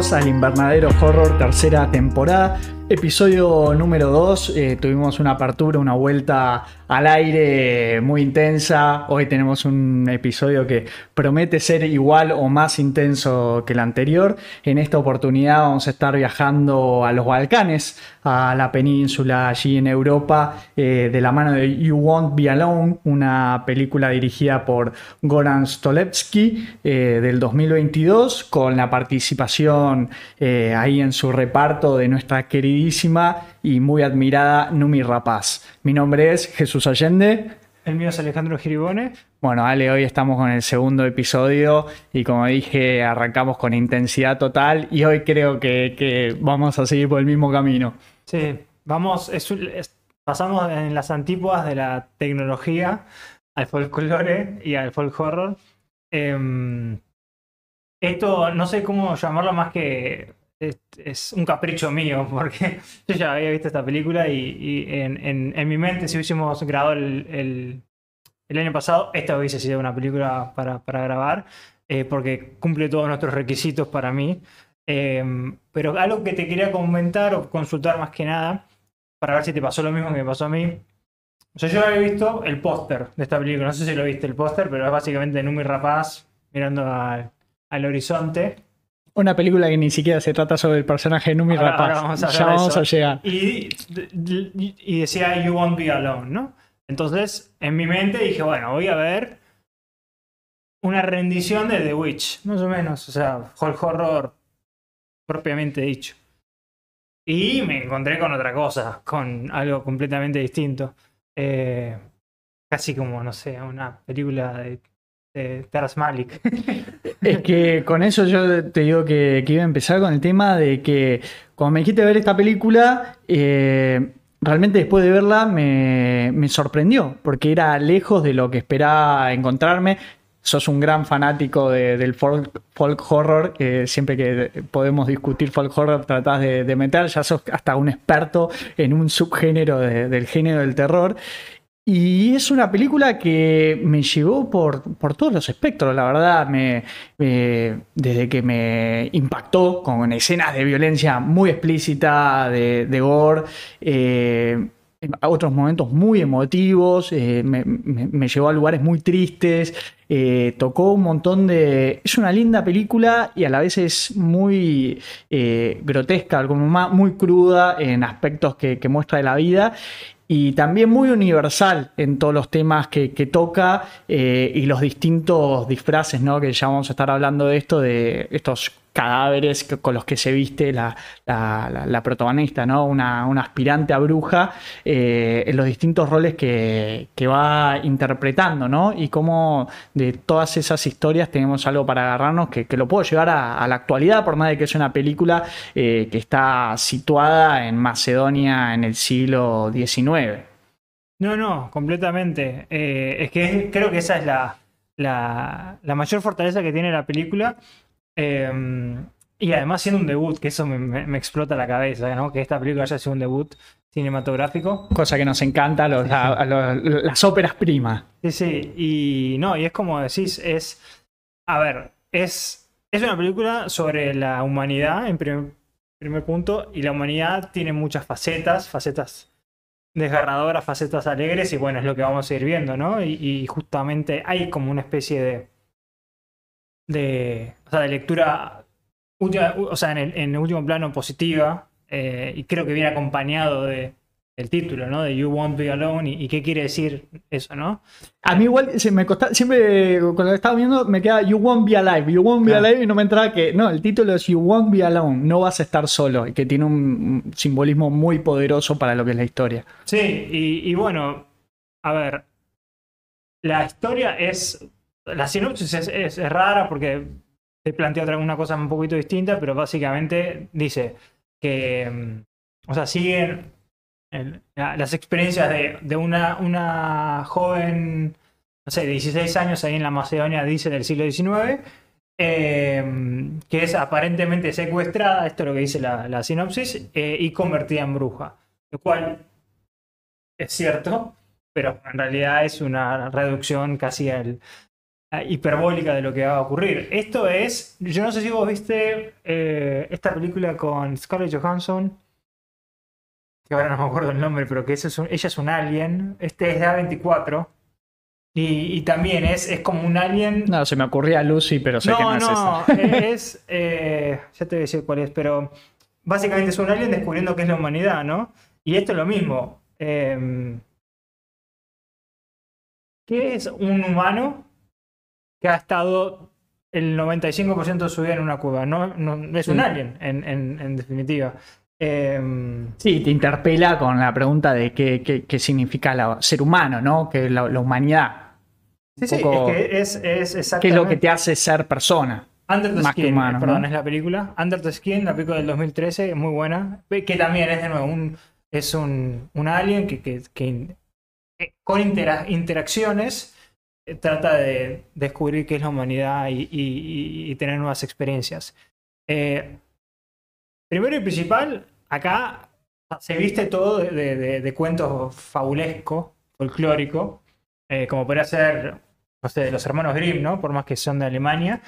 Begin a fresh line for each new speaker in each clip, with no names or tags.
al Invernadero Horror tercera temporada. Episodio número 2, eh, tuvimos una apertura, una vuelta al aire muy intensa. Hoy tenemos un episodio que promete ser igual o más intenso que el anterior. En esta oportunidad vamos a estar viajando a los Balcanes, a la península allí en Europa, eh, de la mano de You Won't Be Alone, una película dirigida por Goran Stolevsky eh, del 2022, con la participación ahí en su reparto de nuestra querida y muy admirada Numi Rapaz. Mi nombre es Jesús Allende.
El mío es Alejandro Giribone.
Bueno, Ale, hoy estamos con el segundo episodio y como dije, arrancamos con intensidad total y hoy creo que, vamos a seguir por el mismo camino.
Sí, vamos, pasamos en las antípodas de la tecnología al folclore y al folk horror. Em, esto no sé cómo llamarlo más que es, un capricho mío, porque yo ya había visto esta película y, en, mi mente, si hubiésemos grabado el, año pasado, esta hubiese sido una película para, grabar, eh, porque cumple todos nuestros requisitos para mí. Em, pero algo que te quería comentar o consultar más que nada, para ver si te pasó lo mismo que me pasó a mí. O sea, yo había visto el póster de esta película, no sé si lo viste el póster, pero es básicamente Numi Rapaz mirando al horizonte.
Una película que ni siquiera se trata sobre el personaje de Numi Rapaz. ya vamos a llegar.
Y, decía You Won't Be Alone, ¿no? Entonces, en mi mente dije, bueno, voy a ver una rendición de The Witch, más o menos. O sea, horror propiamente dicho. Y me encontré con otra cosa, con algo completamente distinto. Eh, casi como, no sé, una película de de Taras Malik.
Es que con eso yo te digo que, iba a empezar con el tema de que cuando me dijiste ver esta película, eh, realmente después de verla me, sorprendió, porque era lejos de lo que esperaba encontrarme. Sos un gran fanático del folk, horror, que siempre que podemos discutir folk horror tratás de, meter, ya sos hasta un experto en un subgénero del género del terror. Y es una película que me llevó por, todos los espectros, la verdad, desde que me impactó con escenas de violencia muy explícita, de, gore, eh, a otros momentos muy emotivos, eh, me, llevó a lugares muy tristes, eh, tocó un montón de... Es una linda película y a la vez es muy grotesca, como muy cruda en aspectos que, que muestra de la vida y también muy universal en todos los temas que, toca eh, y los distintos disfraces, ¿no? Que ya vamos a estar hablando de esto, de estos cadáveres con los que se viste la, protagonista, ¿no? Una, aspirante a bruja, eh, en los distintos roles que, va interpretando, ¿no? Y cómo de todas esas historias tenemos algo para agarrarnos que, lo puedo llevar a, la actualidad, por más de que es una película eh, que está situada en Macedonia en el siglo XIX.
No, no, completamente. Eh, es que creo que esa es la, la mayor fortaleza que tiene la película Em, y además siendo un debut, que eso me, explota la cabeza, ¿no? Que esta película haya sido un debut cinematográfico.
Cosa que nos encanta a las óperas primas.
Sí, sí. Y no, y es como decís, es. A ver, es, es una película sobre la humanidad en primer, primer punto. Y la humanidad tiene muchas facetas, facetas desgarradoras, facetas alegres. Y bueno, es lo que vamos a ir viendo, ¿no? y justamente hay como una especie de de, o sea, de lectura, o sea, en el, en el último plano positiva, eh, y creo que viene acompañado de, el título, ¿no? De You Won't Be Alone y, qué quiere decir eso, ¿no?
A mí igual se me costaba, siempre cuando estaba viendo me queda You Won't Be Alive, You Won't Be Alive y no me entraba que, no, el título es You Won't Be Alone, no vas a estar solo y que tiene un simbolismo muy poderoso para lo que es la historia.
Sí, y bueno, a ver, la historia es la sinopsis es, rara porque te plantea otra, cosa un poquito distinta, pero básicamente dice que, mm, o sea, siguen las experiencias de, una, una joven, no sé, de 16 años ahí en la Macedonia, dice, del siglo XIX, em, que es aparentemente secuestrada, esto es lo que dice la, sinopsis, eh, y convertida en bruja. Lo cual es cierto, pero en realidad es una reducción casi al, hiperbólica de lo que va a ocurrir. Esto es, yo no sé si vos viste eh, esta película con Scarlett Johansson, que ahora no me acuerdo el nombre, pero que es un- ella es un alien, este es de A24, y, y también es, es como un alien...
No, se me ocurría Lucy, pero sé que no
No,
es
no,
esa.
es. eh, ya te voy a decir cuál es, pero básicamente es un alien descubriendo qué es la humanidad, ¿no? Y esto es lo mismo. eh, ¿Qué es un humano que ha estado el 95% de su vida en una cueva? No, no- es un
Sí.
alien, en, en- en definitiva. Eh,
Sí, te interpela con la pregunta de qué, qué- qué significa la- ser humano, ¿no? Que la, la humanidad.
sí, sí, es que es, es
¿Qué es
exactamente.
lo que te hace ser persona?
Under the
Más que
Skin,
humano,
eh, perdón,
¿no?
es la película. Under the Skin, la película del 2013, muy buena. Que también es de nuevo un, es un, un alien que, que- que, eh, con intera- interacciones trata de descubrir qué es la humanidad y, tener nuevas experiencias. Eh, primero y principal, acá se viste todo de, cuentos fabulesco, folclórico, eh, como podría ser, los hermanos Grimm, ¿no? Por más que son de Alemania.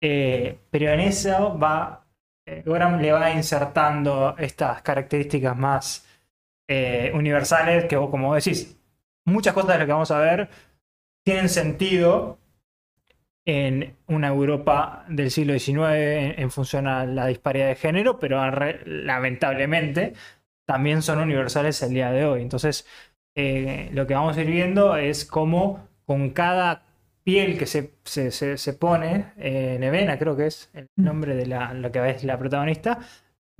Eh, pero en eso va, eh, Goran le va insertando estas características más eh, universales que, como decís, muchas cosas de las que vamos a ver tienen sentido en una Europa del siglo XIX en, en función a la disparidad de género, pero re- lamentablemente también son universales el día de hoy. Entonces, eh, lo que vamos a ir viendo es cómo con cada piel que se, se, se- se pone, eh, Nevena creo que es el nombre de la, lo que es la protagonista,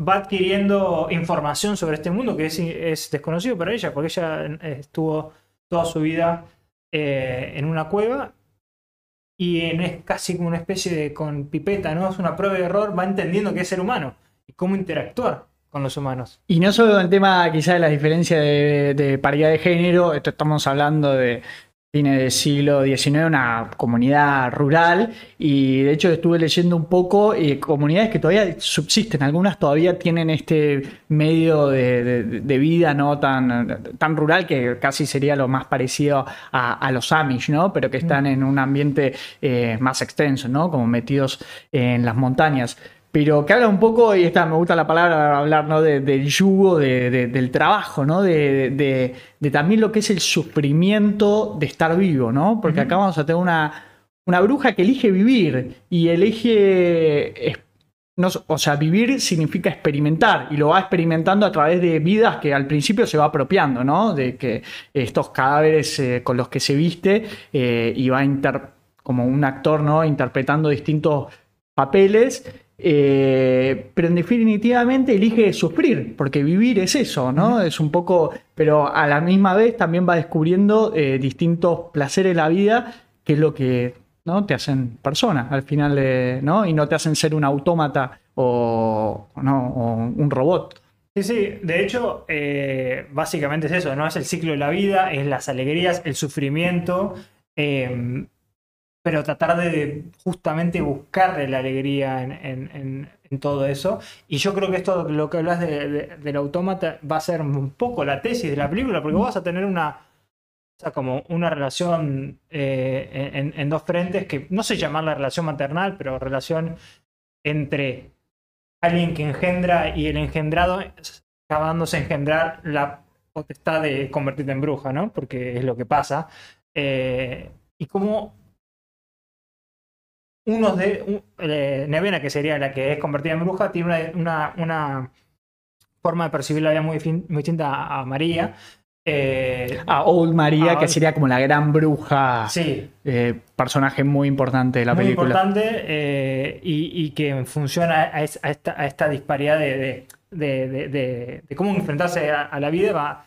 va adquiriendo información sobre este mundo que es, es desconocido para ella, porque ella eh, estuvo toda su vida eh, en una cueva y en, es casi como una especie de con pipeta, ¿no? Es una prueba y error, va entendiendo que es ser humano y cómo interactuar con los humanos.
Y no solo el tema quizá de la diferencia de, de paridad de género, esto estamos hablando de fines del siglo XIX, una comunidad rural, y de hecho estuve leyendo un poco eh, comunidades que todavía subsisten, algunas todavía tienen este medio de, de- de vida no tan, tan rural que casi sería lo más parecido a, a los Amish, ¿no? Pero que están en un ambiente eh, más extenso, ¿no? Como metidos en las montañas pero que habla un poco, y esta me gusta la palabra hablar, ¿no? De- del yugo, de- de- del trabajo, ¿no? De, también lo que es el sufrimiento de estar vivo, ¿no? Porque acá vamos a tener una, una bruja que elige vivir y elige, no, o sea, vivir significa experimentar y lo va experimentando a través de vidas que al principio se va apropiando, ¿no? De que estos cadáveres eh, con los que se viste eh, y va inter- como un actor, ¿no? Interpretando distintos papeles, eh, pero en definitivamente elige sufrir, porque vivir es eso, ¿no? Es un poco, pero a la misma vez también va descubriendo eh, distintos placeres de la vida, que es lo que ¿no? te hacen persona al final, de, ¿no? Y no te hacen ser un autómata o, ¿no? o un robot.
Sí, sí, de hecho, eh, básicamente es eso, ¿no? Es el ciclo de la vida, es las alegrías, el sufrimiento, eh, pero tratar de justamente buscarle la alegría en, en- en- en todo eso. Y yo creo que esto, lo que hablas de- de- del autómata, va a ser un poco la tesis de la película, porque vos vas a tener una, o sea, como una relación eh, en, en dos frentes, que no sé llamarla relación maternal, pero relación entre alguien que engendra y el engendrado acabándose a engendrar la potestad de convertirte en bruja, ¿no? Porque es lo que pasa. Eh, y como unos de. un- eh, Nevena, que sería la que es convertida en bruja, tiene una, una, una forma de percibir la vida muy, fin- muy distinta a, María. Eh,
A Old María, que sería como la gran bruja,
sí,
eh, personaje muy importante de la
muy
película.
importante eh, y, y que funciona a, es- a esta, a esta disparidad de, de- de- cómo enfrentarse a, a la vida. Va,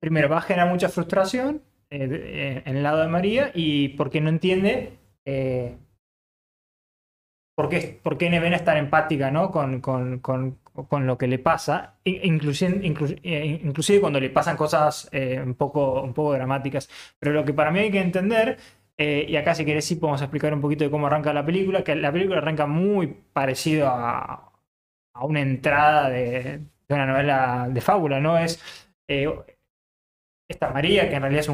primero, va a generar mucha frustración en el lado de María y porque no entiende por, qué, por qué Nevena es tan empática ¿no? con, con- con- con lo que le pasa, in- inclusive, inclu- eh, inclusive cuando le pasan cosas eh, un, poco, un poco dramáticas. Pero lo que para mí hay que entender eh, y acá si querés sí podemos explicar un poquito de cómo arranca la película, que la película arranca muy parecido a, a una entrada de, de una novela de fábula, ¿no? Es esta María, que en realidad es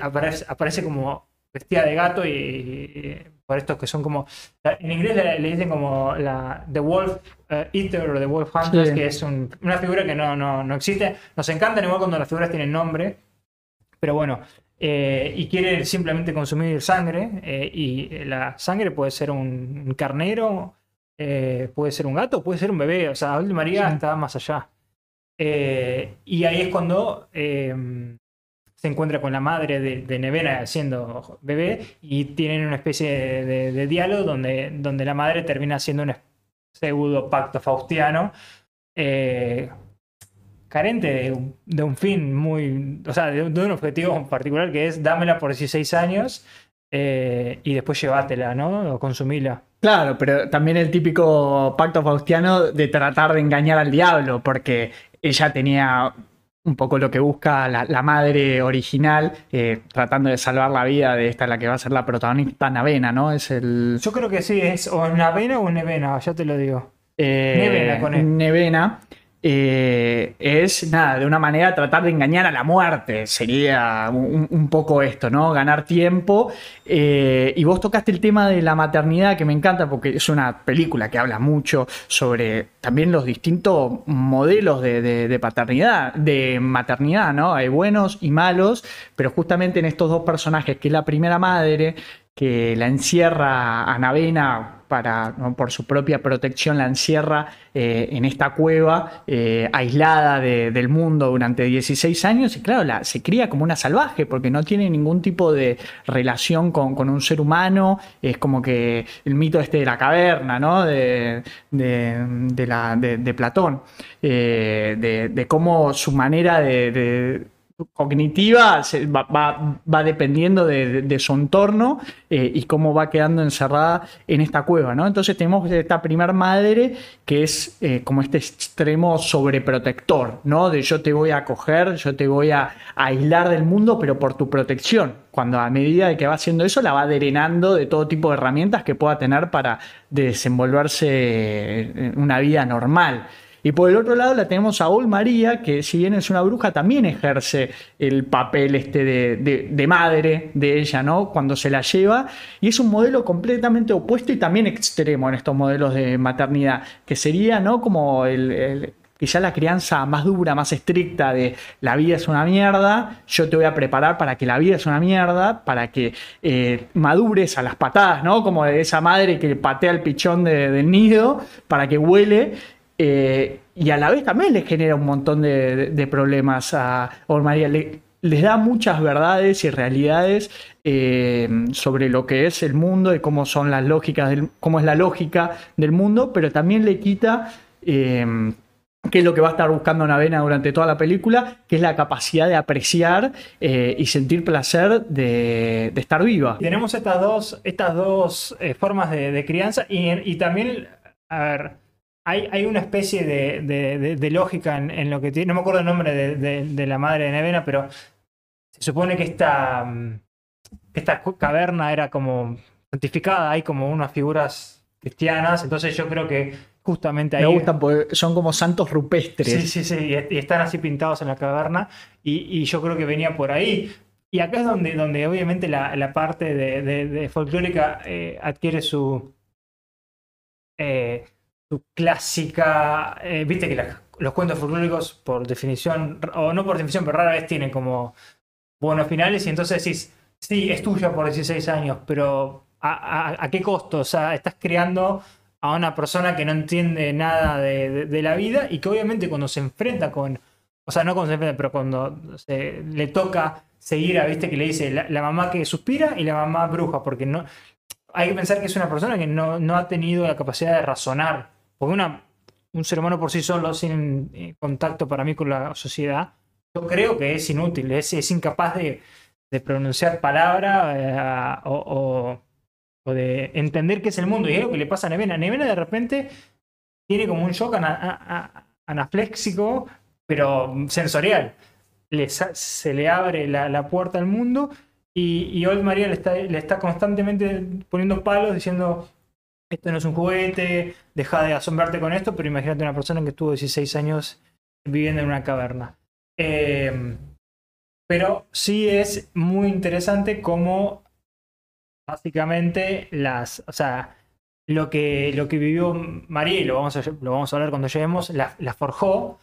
aparece, aparece- como vestida de gato y por estos que son como. En inglés le, le dicen como la The Wolf eh, Eater o The Wolf Hunter,
Sí.
que es un- una figura que no, no, no existe. Nos encantan igual cuando las figuras tienen nombre, pero bueno. eh, y quiere simplemente consumir sangre, eh, y la sangre puede ser un, un carnero, eh, puede ser un gato, puede ser un bebé. O sea, Old María
Sí.
está más allá. Y ahí es cuando se encuentra con la madre de, de Nevena siendo bebé y tienen una especie de, diálogo donde, donde la madre termina haciendo un pseudo pacto faustiano eh, carente de, un- fin muy, o sea, de, de un objetivo en particular que es dámela por 16 años eh, y después llévatela, ¿no? O consumila.
Claro, pero también el típico pacto faustiano de tratar de engañar al diablo, porque ella tenía un poco lo que busca la, la madre original, eh, tratando de salvar la vida de esta, la que va a ser la protagonista, Navena, ¿no? Es el...
Yo creo que sí, es o Navena o Nevena, ya te lo digo.
eh,
Nevena con E.
Nevena, eh, es nada, de una manera tratar de engañar a la muerte. Sería un, poco esto, ¿no? Ganar tiempo. Eh, y vos tocaste el tema de la maternidad, que me encanta porque es una película que habla mucho sobre también los distintos modelos de, de- de paternidad, de maternidad, ¿no? Hay buenos y malos, pero justamente en estos dos personajes, que es la primera madre, que la encierra a Navena para, por su propia protección, la encierra eh, en esta cueva eh, aislada de- del mundo durante 16 años. Y claro, la, se cría como una salvaje porque no tiene ningún tipo de relación con, un ser humano, es como que el mito este de la caverna, ¿no? De, de- de la, de, de Platón, eh, de, cómo su manera de cognitiva se- va, dependiendo de, su entorno eh, y cómo va quedando encerrada en esta cueva, ¿no? Entonces tenemos esta primer madre que es eh, como este extremo sobreprotector, ¿no? De yo te voy a acoger, yo te voy a aislar del mundo, pero por tu protección. Cuando a medida de que va haciendo eso, la va drenando de todo tipo de herramientas que pueda tener para desenvolverse en una vida normal. Y por el otro lado la tenemos a Ol María, que si bien es una bruja, también ejerce el papel este de, de- madre de ella, ¿no? Cuando se la lleva. Y es un modelo completamente opuesto y también extremo en estos modelos de maternidad, que sería, ¿no? Como el, el- quizá la crianza más dura, más estricta de la vida es una mierda, yo te voy a preparar para que la vida es una mierda, para que eh, madures a las patadas, ¿no? Como de esa madre que patea el pichón de- del nido para que huele. Eh, y a la vez también le genera un montón de, problemas a Or María. Le- les da muchas verdades y realidades eh, sobre lo que es el mundo y cómo son las lógicas del, cómo es la lógica del mundo, pero también le quita eh, qué es lo que va a estar buscando Navena durante toda la película, que es la capacidad de apreciar eh, y sentir placer de, estar viva.
Tenemos estas dos, estas dos formas de, de crianza y, y también, a ver, hay, hay una especie de, de- de- de lógica en, en lo que tiene, no me acuerdo el nombre de, la madre de Nevena, pero se supone que esta, mm, esta caverna era como santificada, hay como unas figuras cristianas, entonces yo creo que justamente ahí...
Me gustan porque son como santos rupestres.
Sí, sí, sí, y, y están así pintados en la caverna y, y yo creo que venía por ahí. Y acá es donde, donde obviamente la, la parte de, de- de folclórica eh, adquiere su, eh, su clásica... eh, Viste que la- los cuentos folclóricos por definición, o no por definición, pero rara vez tienen como buenos finales y entonces decís, sí, es tuya por 16 años, pero ¿a, qué costo? O sea, estás creando a una persona que no entiende nada de, de- de la vida y que obviamente cuando se enfrenta con, o sea, no cuando se enfrenta, pero cuando se, le toca seguir a, viste, que le dice la, la mamá que suspira y la mamá bruja, porque no, hay que pensar que es una persona que no, no ha tenido la capacidad de razonar, porque una, un ser humano por sí solo, sin eh, contacto para mí con la sociedad, yo creo que es inútil, es, es incapaz de, de pronunciar palabra eh, o, o- de entender qué es el mundo. Y es lo que le pasa a Nevena. Nevena de repente tiene como un shock ana- anafléxico, pero sensorial. Le se le abre la, la puerta al mundo y, y Old María le está, le está constantemente poniendo palos diciendo esto no es un juguete, deja de asombrarte con esto, pero imagínate una persona que estuvo 16 años viviendo en una caverna. Eh, pero sí es muy interesante cómo básicamente las, o sea, lo que, lo que vivió María, y lo vamos a, lo vamos a hablar cuando lleguemos, la, la forjó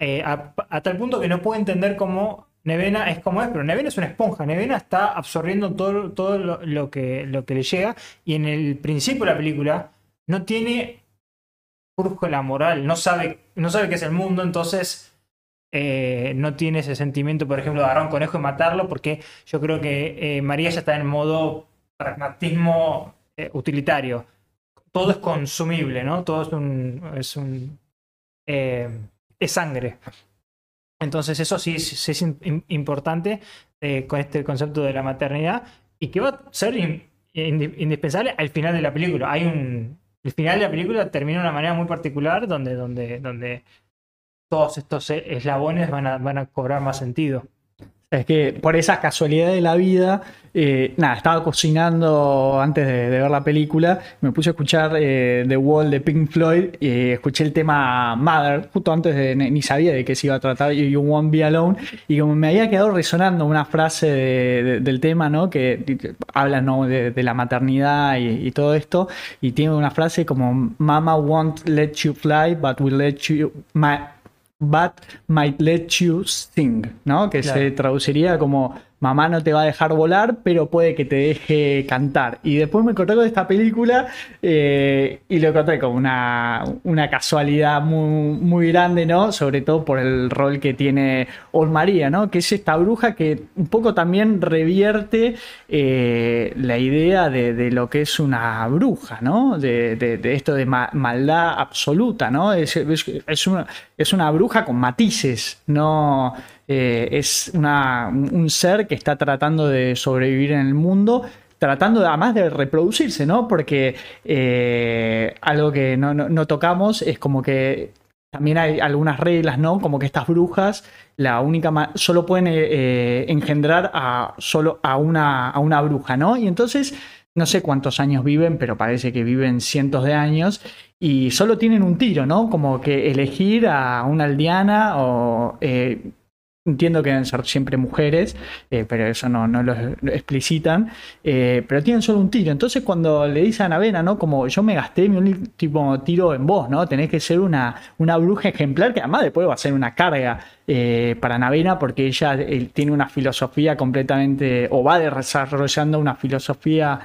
eh, a, a, tal punto que no puede entender cómo Nevena es como es, pero Nevena es una esponja. Nevena está absorbiendo todo, todo lo, que, lo que le llega y en el principio de la película no tiene la moral, no sabe, no sabe qué es el mundo, entonces eh, no tiene ese sentimiento, por ejemplo, de agarrar un conejo y matarlo, porque yo creo que eh, María ya está en modo pragmatismo eh, utilitario. Todo es consumible, ¿no? Todo es un. es un. Es sangre. Entonces, eso sí, es importante eh, con este concepto de la maternidad y que va a ser in, indispensable al final de la película. Hay un. El final de la película termina de una manera muy particular donde, donde, donde todos estos eslabones van a, van a cobrar más sentido.
Es que por esa casualidad de la vida, eh, nada, estaba cocinando antes de, ver la película, me puse a escuchar eh, The Wall de Pink Floyd y escuché el tema Mother, justo antes de, ni sabía de qué se iba a tratar, You Won't Be Alone, y como me había quedado resonando una frase de, del tema, ¿no? Que, habla de, la maternidad y, todo esto, y tiene una frase como Mama won't let you fly, but will let you... but might let you sing, ¿no? Que claro. se traduciría como mamá no te va a dejar volar, pero puede que te deje cantar. Y después me encontré con esta película eh, y lo encontré como una, una casualidad muy, muy, grande, ¿no? Sobre todo por el rol que tiene Olmaría, ¿no? Que es esta bruja que un poco también revierte eh, la idea de, lo que es una bruja, ¿no? De, esto de ma maldad absoluta, ¿no? Es, es, una, es una bruja con matices, no eh, es una, un ser que está tratando de sobrevivir en el mundo, tratando de, además de reproducirse, ¿no? Porque eh, algo que no, no, tocamos es como que también hay algunas reglas, ¿no? Como que estas brujas, la única solo pueden eh, engendrar a solo a una, a una bruja, ¿no? Y entonces no sé cuántos años viven, pero parece que viven cientos de años y solo tienen un tiro, ¿no? Como que elegir a una aldeana o Entiendo que deben ser siempre mujeres, eh, pero eso no, no lo, explicitan. Eh, pero tienen solo un tiro. Entonces, cuando le dice a Navena, ¿no? Como yo me gasté mi tipo tiro en vos, ¿no? Tenés que ser una, una bruja ejemplar que además después va a ser una carga eh, para Navena porque ella tiene una filosofía completamente, o va desarrollando una filosofía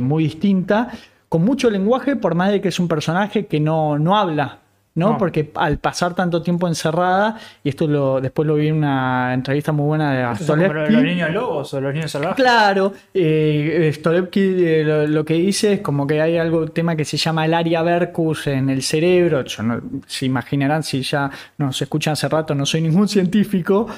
muy distinta, con mucho lenguaje, por más de que es un personaje que no, no habla ¿no? no? Porque al pasar tanto tiempo encerrada, y esto lo, después lo vi en una entrevista muy buena de
Stolepki. ¿Los niños lobos o los niños salvajes?
Claro, eh, Stolepki eh, lo, lo, que dice es como que hay algo, tema que se llama el área Vercus en el cerebro. Yo no, se imaginarán si ya nos escuchan hace rato, no soy ningún científico,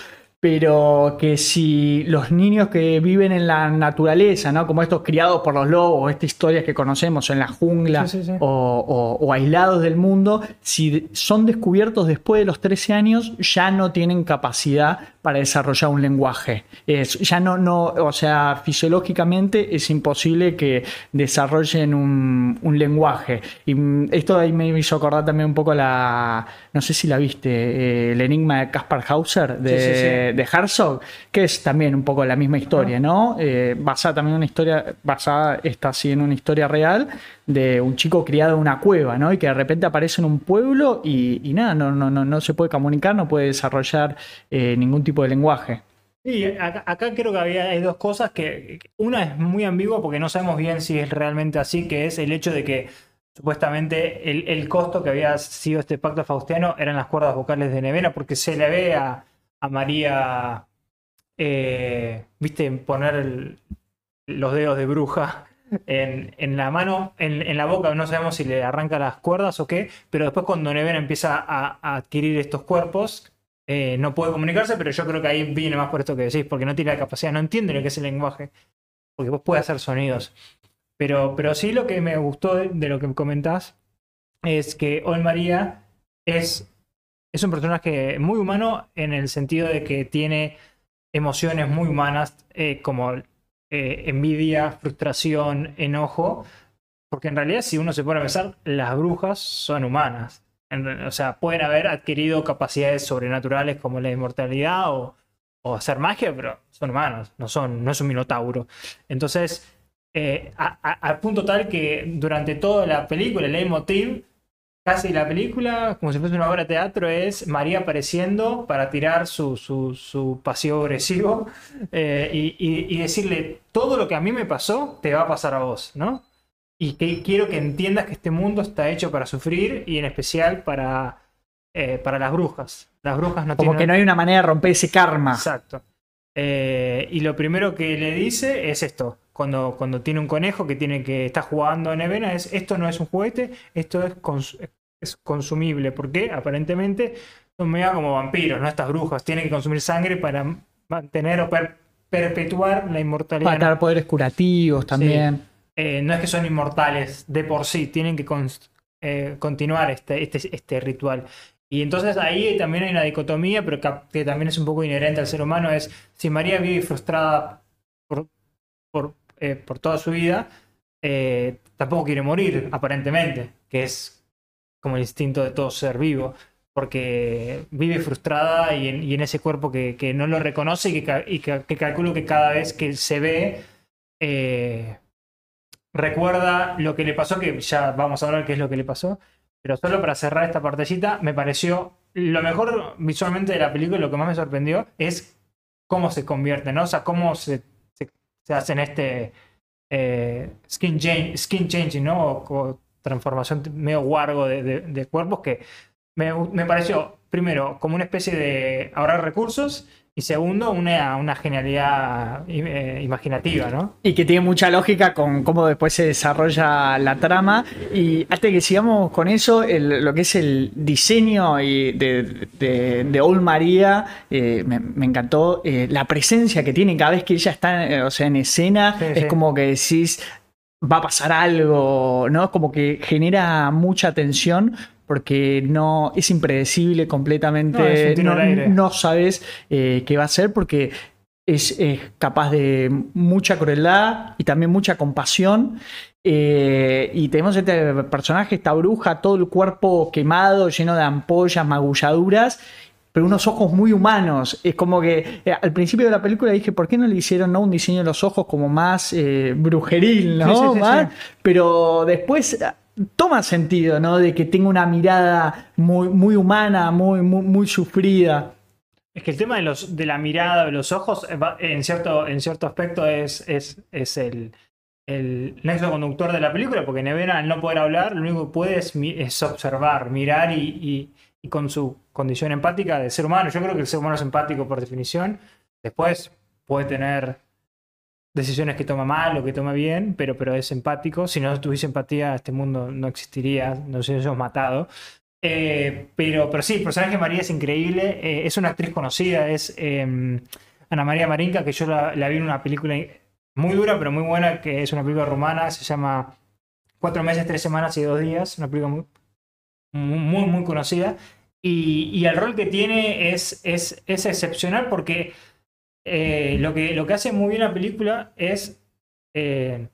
pero que si los niños que viven en la naturaleza, ¿no? como estos criados por los lobos, estas historias que conocemos en la jungla sí, sí, sí. O, o, o, aislados del mundo, si son descubiertos después de los 13 años, ya no tienen capacidad para desarrollar un lenguaje. Es, ya no, no, o sea, fisiológicamente es imposible que desarrollen un, un lenguaje. Y esto ahí me hizo acordar también un poco la, no sé si la viste, eh, el enigma de Caspar Hauser, de de Herzog, que es también un poco la misma historia, ¿no? Eh, basada también en una historia, basada está así en una historia real de un chico criado en una cueva, ¿no? Y que de repente aparece en un pueblo y, nada, no, no, no, no se puede comunicar, no puede desarrollar eh, ningún tipo de lenguaje.
Sí, acá, creo que había, hay dos cosas que una es muy ambigua porque no sabemos bien si es realmente así, que es el hecho de que supuestamente el, el costo que había sido este pacto faustiano eran las cuerdas vocales de Nevena porque se le ve a, a María, eh, viste, poner los dedos de bruja en, la mano, en, la boca, no sabemos si le arranca las cuerdas o qué, pero después cuando Neven empieza a, adquirir estos cuerpos, eh, no puede comunicarse, pero yo creo que ahí viene más por esto que decís, porque no tiene la capacidad, no entiende lo que es el lenguaje, porque vos puede hacer sonidos. Pero, pero sí lo que me gustó de, de lo que comentás es que Ol María es es un personaje muy humano en el sentido de que tiene emociones muy humanas eh, como eh, envidia, frustración, enojo, porque en realidad si uno se pone a pensar, las brujas son humanas. O sea, pueden haber adquirido capacidades sobrenaturales como la inmortalidad o, o hacer magia, pero son humanos, no, son, no es un minotauro. Entonces, eh, al punto tal que durante toda la película, el leitmotiv, casi la película, como si fuese una obra de teatro, es María apareciendo para tirar su, su, pasivo agresivo eh, y, decirle, todo lo que a mí me pasó, te va a pasar a vos, ¿no? Y que quiero que entiendas que este mundo está hecho para sufrir y en especial para, eh, para las brujas. Las brujas no
Como que no hay una manera de romper ese karma.
Exacto. y lo primero que le dice es esto, cuando, cuando tiene un conejo que tiene que está jugando en Evena es esto no es un juguete, esto es, es consumible, porque aparentemente son medio como vampiros, ¿no? Estas brujas tienen que consumir sangre para mantener o perpetuar la inmortalidad.
Para dar poderes curativos también.
Eh, no es que son inmortales de por sí, tienen que eh, continuar este, este, este ritual. Y entonces ahí también hay una dicotomía, pero que, también es un poco inherente al ser humano, es si María vive frustrada por, por eh, por toda su vida, eh, tampoco quiere morir, aparentemente, que es como el instinto de todo ser vivo, porque vive frustrada y en, ese cuerpo que, no lo reconoce y que, que, calculo que cada vez que se ve, eh, recuerda lo que le pasó, que ya vamos a hablar qué es lo que le pasó, pero solo para cerrar esta partecita, me pareció lo mejor visualmente de la película, lo que más me sorprendió es cómo se convierte, ¿no? O sea, cómo se se hacen este eh, skin, skin changing, ¿no? O, transformación medio guargo de, cuerpos que me, me, pareció, primero, como una especie de ahorrar recursos y segundo, una, una genialidad eh, imaginativa, ¿no?
Y que tiene mucha lógica con cómo después se desarrolla la trama. Y hasta que sigamos con eso, lo que es el diseño de, de, de Old María, eh, me, encantó. Eh, la presencia que tiene cada vez que ella está o sea, en escena, es como que decís, va a pasar algo, ¿no? Como que genera mucha tensión porque no es impredecible completamente, no, sabes eh, qué va a ser porque es, capaz de mucha crueldad y también mucha compasión. Eh, y tenemos este personaje, esta bruja, todo el cuerpo quemado, lleno de ampollas, magulladuras, pero unos ojos muy humanos. Es como que eh, al principio de la película dije, ¿por qué no le hicieron ¿no? un diseño de los ojos como más brujeril, ¿no? pero después toma sentido, ¿no? De que tenga una mirada muy, muy humana, muy, muy, sufrida.
Es que el tema de, los, de la mirada, de los ojos, eh, en cierto, en cierto aspecto es, es, es el, el nexo conductor de la película, porque Nevera, al no poder hablar, lo único que puede es, observar, mirar y, y, con su condición empática de ser humano. Yo creo que el ser humano es empático por definición. Después puede tener decisiones que toma mal o que toma bien, pero, pero es empático. Si no tuviese empatía, este mundo no existiría, nos hubiésemos matado. Eh, pero, pero sí, el personaje María es increíble. Eh, es una actriz conocida, es em, Ana María Marinka, que yo la, vi en una película muy dura, pero muy buena, que es una película rumana, se llama Cuatro meses, tres semanas y dos días, una película muy, muy, muy conocida. Y, y, el rol que tiene es, es, es excepcional porque eh, lo, que, lo que hace muy bien la película es. Eh,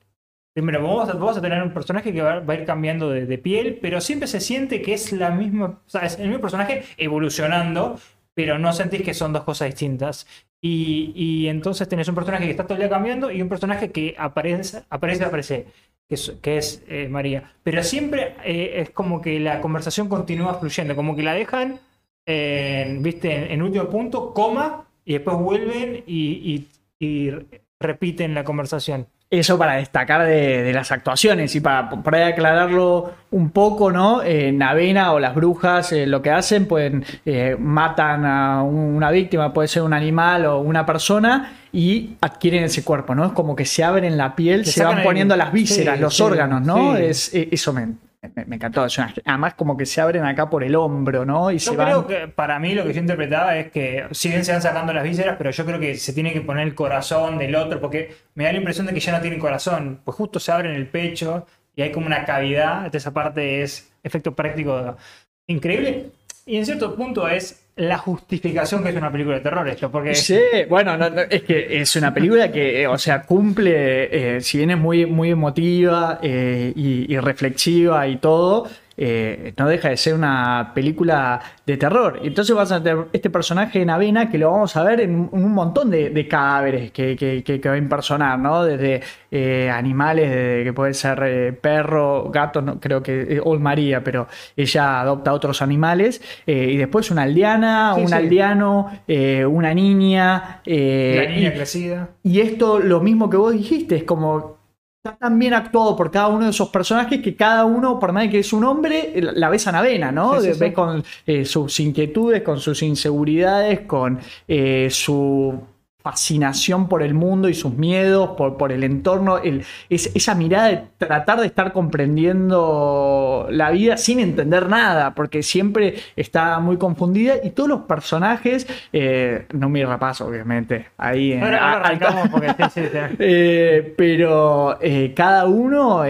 primero, vamos a, tener un personaje que va, a ir cambiando de, piel, pero siempre se siente que es la misma. O sea, es el mismo personaje evolucionando, pero no sentís que son dos cosas distintas. Y, entonces tenés un personaje que está todo el día cambiando y un personaje que aparece, aparece, aparece, que es, que es eh, María. Pero siempre es como que la conversación continúa fluyendo, como que la dejan, viste, en último punto, coma, y después vuelven y, repiten la conversación.
Eso para destacar de, las actuaciones y para, para, aclararlo un poco, ¿no? En Avena o las brujas eh, lo que hacen, pues matan a una víctima, puede ser un animal o una persona, y adquieren ese cuerpo, ¿no? Es como que se abren la piel, se van poniendo las vísceras, los órganos, ¿no? Es, eh, eso me, me, encantó. además, como que se abren acá por el hombro, ¿no?
Y yo creo que para mí lo que yo interpretaba es que, si bien se van sacando las vísceras, pero yo creo que se tiene que poner el corazón del otro, porque me da la impresión de que ya no tiene corazón. Pues justo se abre en el pecho y hay como una cavidad. Esa parte es efecto práctico increíble. Y en cierto punto es la justificación que es una película de terror esto, porque...
Sí, bueno, es que es una película que, eh, o sea, cumple, eh, si bien es muy, muy emotiva eh, y, reflexiva y todo, eh, no deja de ser una película de terror. Entonces vas a tener este personaje en Avena que lo vamos a ver en, un montón de, cadáveres que, que, va a impersonar, ¿no? Desde eh, animales, que puede ser perro, gato, no, creo que Old María, pero ella adopta otros animales. y después una aldeana, un aldeano, una niña.
La niña crecida.
Y esto, lo mismo que vos dijiste, es como está tan bien actuado por cada uno de esos personajes que cada uno, por más que es un hombre, la ves a Navena, ¿no? ves con eh, sus inquietudes, con sus inseguridades, con eh, su fascinación por el mundo y sus miedos, por, por el entorno, el, es, esa mirada de tratar de estar comprendiendo la vida sin entender nada, porque siempre está muy confundida y todos los personajes, eh, no mi rapaz obviamente, ahí en, eh, pero eh, cada uno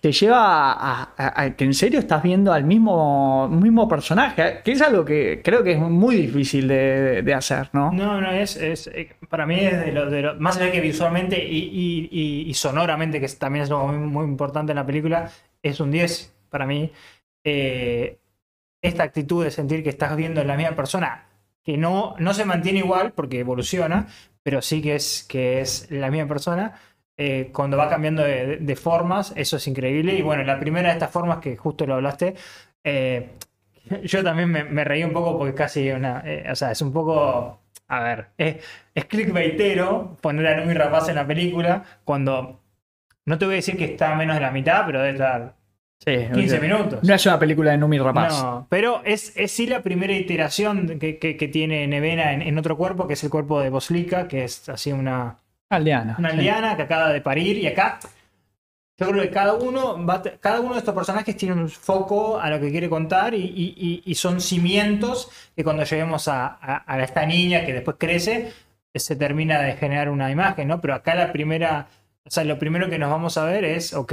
te lleva a, que en serio estás viendo al mismo, mismo personaje, que es algo que creo que es muy difícil de, hacer, ¿no?
No, no, es, es eh, para mí es de lo, de lo, más allá que visualmente y, sonoramente, que también es algo muy, importante en la película, es un 10 para mí. Eh, esta actitud de sentir que estás viendo la misma persona, que no, no se mantiene igual porque evoluciona, pero sí que es, que es la misma persona eh, cuando va cambiando de, formas, eso es increíble. Y bueno, la primera de estas formas que justo lo hablaste, eh, yo también me, reí un poco porque casi una, eh, o sea, es un poco, a ver, es, es clickbaitero poner a Numi Rapaz en la película cuando, no te voy a decir que está menos de la mitad, pero debe estar 15 minutos.
No es una película de Numi Rapaz. No,
pero es, es sí la primera iteración que, tiene Nevena en, en, otro cuerpo, que es el cuerpo de Boslica, que es así una,
Aldeana.
Una aldeana que acaba de parir y acá yo creo que cada uno, cada uno de estos personajes tiene un foco a lo que quiere contar y, son cimientos que cuando lleguemos a, esta niña que después crece, se termina de generar una imagen, ¿no? Pero acá la primera, o sea, lo primero que nos vamos a ver es, ok,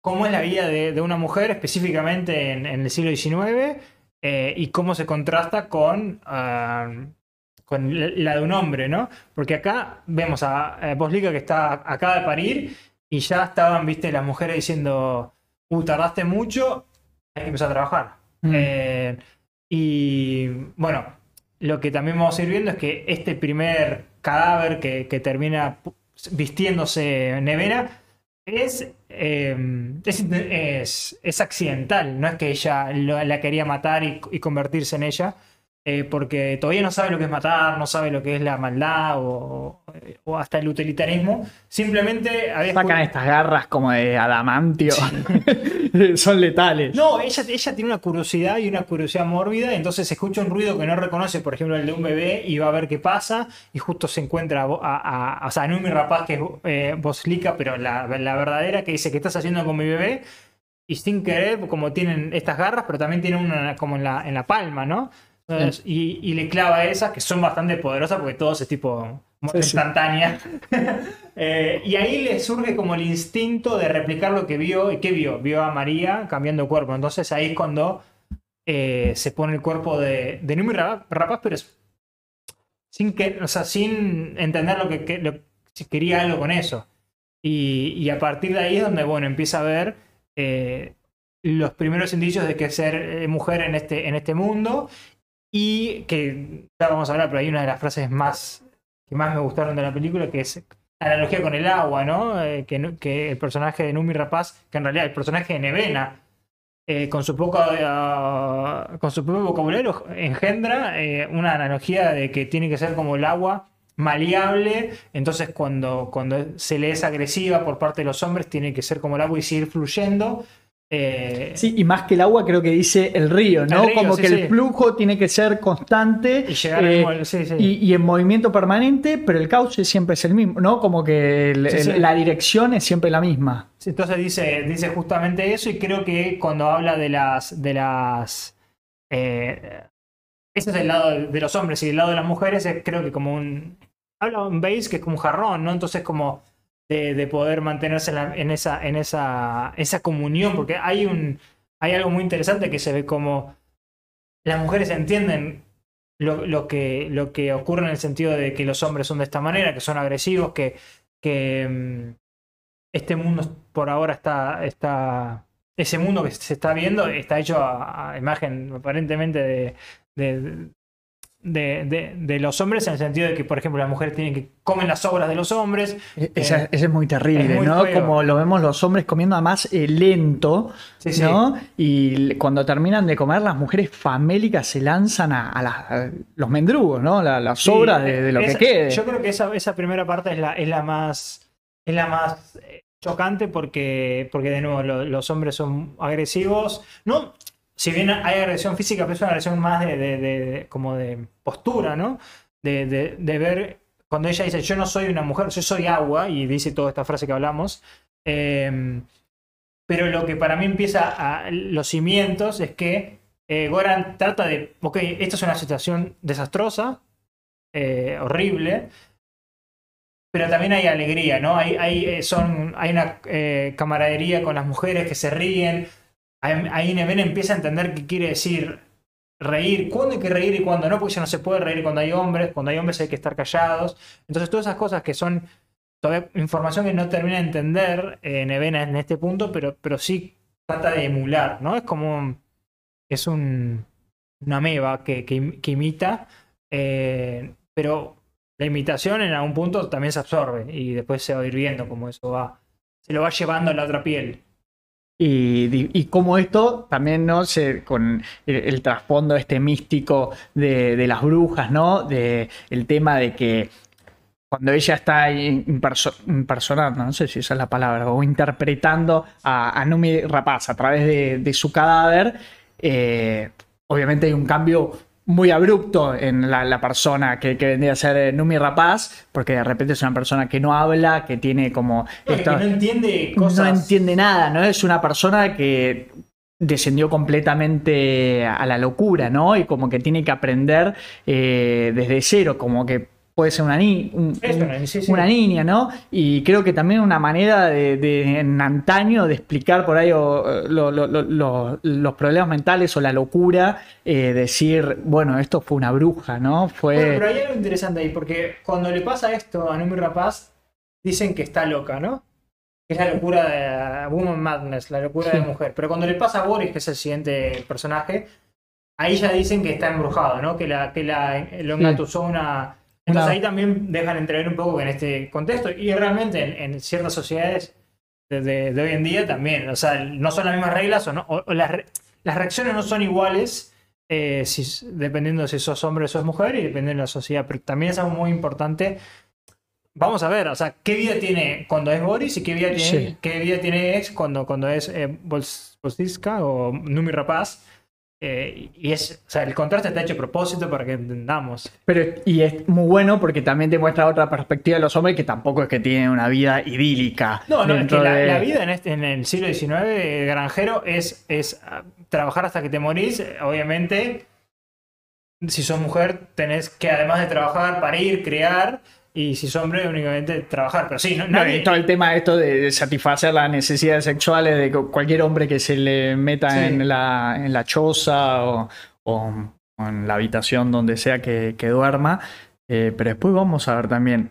cómo es la vida de, una mujer específicamente en, el siglo XIX eh, y cómo se contrasta con... Ah, con la de un hombre, ¿no? Porque acá vemos a, a que está acaba de parir y ya estaban, viste, las mujeres diciendo, uh, tardaste mucho, hay que empezar a trabajar. Mm. Eh, y bueno, lo que también vamos a ir viendo es que este primer cadáver que, termina vistiéndose nevera es, eh, es, es, accidental, no es que ella la quería matar y convertirse en ella, eh, porque todavía no sabe lo que es matar, no sabe lo que es la maldad o, hasta el utilitarismo. Simplemente
Sacan estas garras como de adamantio. Son letales.
No, ella, ella tiene una curiosidad y una curiosidad mórbida, entonces escucha un ruido que no reconoce, por ejemplo, el de un bebé, y va a ver qué pasa, y justo se encuentra a, a, no mi rapaz que es eh, Boslica, pero la, verdadera que dice, ¿qué estás haciendo con mi bebé? Y sin querer, como tienen estas garras, pero también tienen una como en la, en la palma, ¿no? Y, le clava esas que son bastante poderosas porque todo es tipo instantánea. Eh, y ahí le surge como el instinto de replicar lo que vio. ¿Y qué vio? Vio a María cambiando cuerpo. Entonces ahí es cuando eh, se pone el cuerpo de, de Numi Rapaz, pero sin, que, o sea, sin entender lo que, si quería algo con eso. Y, a partir de ahí es donde bueno, empieza a ver eh, los primeros indicios de que ser mujer en este, en este mundo y que ya vamos a hablar, pero hay una de las frases más que más me gustaron de la película, que es analogía con el agua, ¿no? Eh, que, que, el personaje de Numi Rapaz, que en realidad el personaje de Nevena, eh, con, su poco, uh, con su propio vocabulario, engendra eh, una analogía de que tiene que ser como el agua maleable, entonces cuando, cuando se le es agresiva por parte de los hombres, tiene que ser como el agua y seguir fluyendo,
eh, sí, y más que el agua creo que dice el río, ¿no? Como que el flujo tiene que ser constante eh, y, en movimiento permanente, pero el cauce siempre es el mismo, ¿no? Como que la dirección es siempre la misma.
entonces dice, dice justamente eso y creo que cuando habla de las... De las eh, ese es el lado de los hombres y el lado de las mujeres es creo que como un... Habla un base que es como un jarrón, ¿no? Entonces como de, poder mantenerse en, esa, en esa, esa comunión, porque hay, un, hay algo muy interesante que se ve como las mujeres entienden lo, que, lo que ocurre en el sentido de que los hombres son de esta manera, que son agresivos, que, que mm, este mundo por ahora está, está ese mundo que se está viendo está hecho a, imagen aparentemente de, de, de- de los hombres en el sentido de que, por ejemplo, las mujeres tienen que comen las obras de los hombres.
E- Esa-
Eh,
ese es muy terrible,
es muy
¿no?
feo.
Como lo vemos los hombres comiendo además eh, lento,
Sí, sí.
¿no? Y cuando terminan de comer, las mujeres famélicas se lanzan a, a los mendrugos, ¿no? La- las
Sí,
sobras de, de lo
esa-
que quede.
Yo creo que esa, esa primera parte es la, es la más es la más eh, chocante porque, porque de nuevo lo- los hombres son agresivos. No, si bien hay agresión física, pero es una agresión más de, de- de- como de postura, ¿no? De, de- ver cuando ella dice yo no soy una mujer, yo soy agua, y dice toda esta frase que hablamos. eh, pero lo que para mí empieza a los cimientos es que eh, Goran trata de, ok, esta es una situación desastrosa, eh, horrible, pero también hay alegría, ¿no? Hay, hay, eh, son, hay una camaradería con las mujeres que se ríen. Ahí, Neven empieza a entender qué quiere decir reír, cuándo hay que reír y cuándo no, porque ya no se puede reír cuando hay hombres, cuando hay hombres hay que estar callados. Entonces todas esas cosas que son todavía información que no termina de entender eh, en este punto, pero, pero sí trata de emular, ¿no? Es como es un, una meba que, que im- que imita, eh, pero la imitación en algún punto también se absorbe y después se va a ir viendo cómo eso va, se lo va llevando a la otra piel.
Y, y como esto también, ¿no? Con el, trasfondo este místico de, las brujas, ¿no? De el tema de que cuando ella está impersonando, no sé si esa es la palabra, o interpretando a, a Numi Rapaz a través de, de su cadáver, eh, obviamente hay un cambio muy abrupto en la, la persona que, que vendría a ser eh, Numi Rapaz, porque de repente es una persona que no habla, que tiene como...
Que no entiende cosas.
no entiende nada, ¿no? Es una persona que descendió completamente a la locura, ¿no? Y como que tiene que aprender eh, desde cero, como que puede ser una, ni- un-
una ni- sí, sí.
una niña, ¿no? Y creo que también una manera de, de- en antaño de explicar por ahí o, lo- lo- lo- lo- los problemas mentales o la locura, eh, decir, bueno, esto fue una bruja, ¿no? Fue...
Bueno, pero hay algo interesante ahí, porque cuando le pasa esto a Numi Rapaz, dicen que está loca, ¿no? Que es la locura de Woman Madness, la locura
Sí.
de mujer. Pero cuando le pasa a Boris, que es el siguiente personaje, ahí ya dicen que está embrujado, ¿no? Que la, que la lo engatusó una. Entonces ahí también dejan entrever un poco que en este contexto, y realmente en, en ciertas sociedades de, de- de hoy en día también, o sea, no son las mismas reglas o, no, o- o las, re- las reacciones no son iguales eh, si, dependiendo si sos hombre o sos mujer y dependiendo de la sociedad, pero también es algo muy importante. Vamos a ver, o sea, qué vida tiene cuando es Boris y qué vida tiene,
Sí.
qué vida tiene ex cuando, cuando es eh, Bols- Bolsiska o Numi Rapaz. Eh, y es, o sea, el contraste está hecho a propósito para que entendamos.
Pero, y es muy bueno porque también te muestra otra perspectiva de los hombres que tampoco es que tienen una vida idílica.
No, no, es que
dentro
la,
de-
la vida en, este, en el siglo XIX, eh, granjero, es, es ah, trabajar hasta que te morís. Eh, Obviamente, si sos mujer, tenés que además de trabajar, parir, criar. Y si sos hombre, únicamente trabajar. Pero sí, no,
No,
nadie-
y todo el tema de esto de satisfacer las necesidades sexuales de cu- cualquier hombre que se le meta
Sí.
en, la, en la choza o, o- o en la habitación donde sea que, que duerma. Eh, pero después vamos a ver también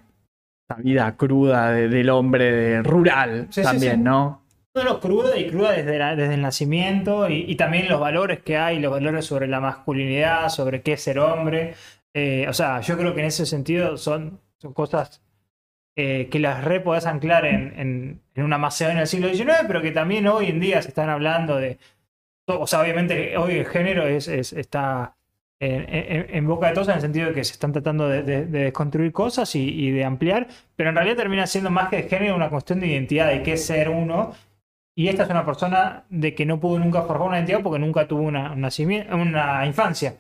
la vida cruda de- del hombre de- rural
sí,
también,
sí.
¿no?
No, no, cruda y cruda desde, la- desde el nacimiento y, y también los valores que hay, los valores sobre la masculinidad, sobre qué es ser hombre. Eh, o sea, yo creo que en ese sentido son, son cosas eh, que las re podés anclar en, en, en una Macedonia del siglo XIX, pero que también hoy en día se están hablando de. O sea, obviamente hoy el género es, es- está en, boca de todos en el sentido de que se están tratando de, de- de desconstruir cosas y, de ampliar, pero en realidad termina siendo más que de género una cuestión de identidad, de qué ser uno. Y esta es una persona de que no pudo nunca formar una identidad porque nunca tuvo una infancia.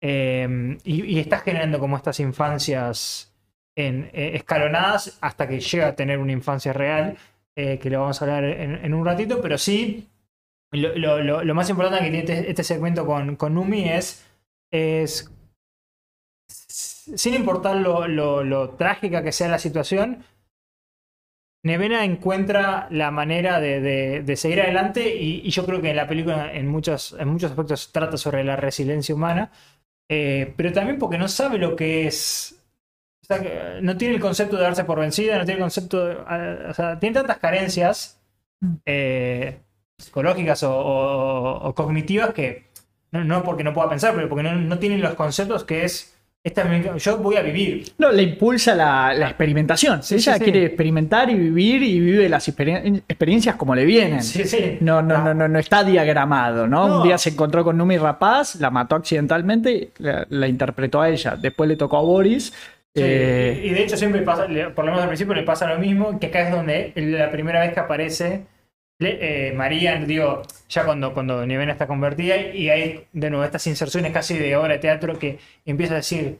Eh, y, y está generando como estas infancias en, eh, escalonadas hasta que llega a tener una infancia real, eh, que lo vamos a hablar en, en un ratito, pero sí, lo, lo- más importante que tiene este, este segmento con, con Numi es, es, sin importar lo, lo- trágica que sea la situación, Nevena encuentra la manera de, de- seguir adelante y, yo creo que la película en muchos, en muchos aspectos trata sobre la resiliencia humana, eh, pero también porque no sabe lo que es... o sea, que no tiene el concepto de darse por vencida, no tiene el concepto... de- ah, o sea, tiene tantas carencias eh, psicológicas o, o- o cognitivas que no, no porque no pueda pensar, pero porque no, no tienen los conceptos que es esta yo voy a vivir.
No, le impulsa la, la experimentación.
Sí,
Ella
sí, sí.
quiere experimentar y vivir y vive las experien- experiencias como le vienen.
Sí, sí.
No, no,
Ah,
no, no, no está diagramado, ¿no?
No.
Un día se encontró con Numi Rapaz, la mató accidentalmente, la, la interpretó a ella. Después le tocó a Boris.
Sí,
eh,
y de hecho siempre pasa, por lo menos al principio le pasa lo mismo, que acá es donde la primera vez que aparece eh, María, digo, ya cuando, cuando Nevena está convertida, y hay de nuevo estas inserciones casi de obra de teatro que empieza a decir,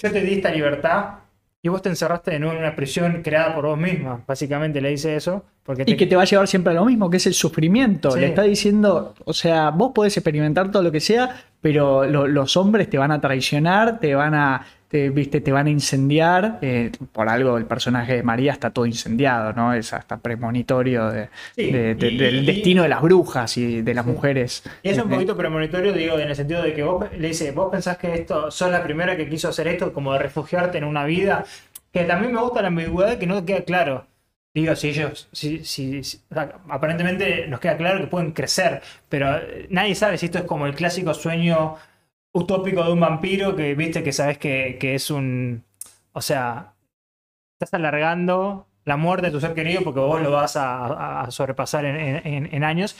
yo te di esta libertad y vos te encerraste de nuevo en una prisión creada por vos misma, básicamente le dice eso, porque
Y que te va a llevar siempre a lo mismo, que es el sufrimiento.
Sí.
Le está diciendo, o sea, vos podés experimentar todo lo que sea, pero lo- los hombres te van a traicionar, te van a, te, viste, te van a incendiar. eh, por algo el personaje de María está todo incendiado, ¿no? Es hasta premonitorio de-
Sí,
de- de-
y-
del destino de las brujas y de las
Sí.
mujeres.
Y es un
Eh,
poquito premonitorio, digo, en el sentido de que vos le dice, vos pensás que esto, sos la primera que quiso hacer esto, como de refugiarte en una vida, que también me gusta la ambigüedad que no queda claro. Digo, si ellos, si, si- si- o sea, aparentemente nos queda claro que pueden crecer, pero eh, nadie sabe si esto es como el clásico sueño utópico de un vampiro que viste que sabes que, es un, o sea, estás alargando la muerte de tu ser querido porque vos lo vas a, sobrepasar en, años.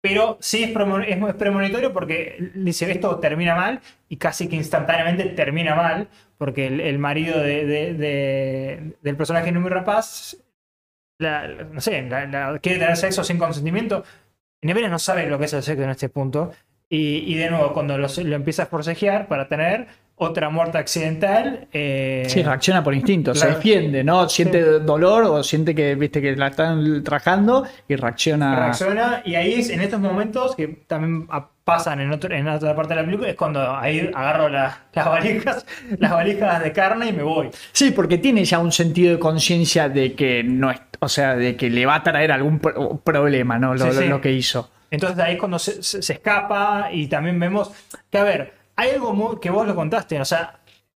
Pero sí es, premo- es, es premonitorio porque dice esto termina mal y casi que instantáneamente termina mal porque el, marido de- de- de- del personaje Numi Rapaz, la- no sé, la- la- quiere tener sexo sin consentimiento. Nevera no sabe lo que es el sexo en este punto. Y, y de nuevo, cuando lo, lo empieza a forcejear para tener otra muerte accidental. eh,
Sí, reacciona por instinto, se defiende, ¿no? Siente dolor o siente que, viste, que la están trajando y reacciona.
reacciona y ahí es en estos momentos que también pasan en, otro, en otra parte de la película es cuando ahí agarro la- las valijas las valijas de carne y me voy
Sí, porque tiene ya un sentido de conciencia de que no es, o sea, de que le va a traer algún pro- problema, ¿no? Lo,
Sí,
lo-
sí.
lo que hizo.
Entonces ahí es cuando se, se- se escapa y también vemos que a ver hay algo muy- que vos lo contaste o sea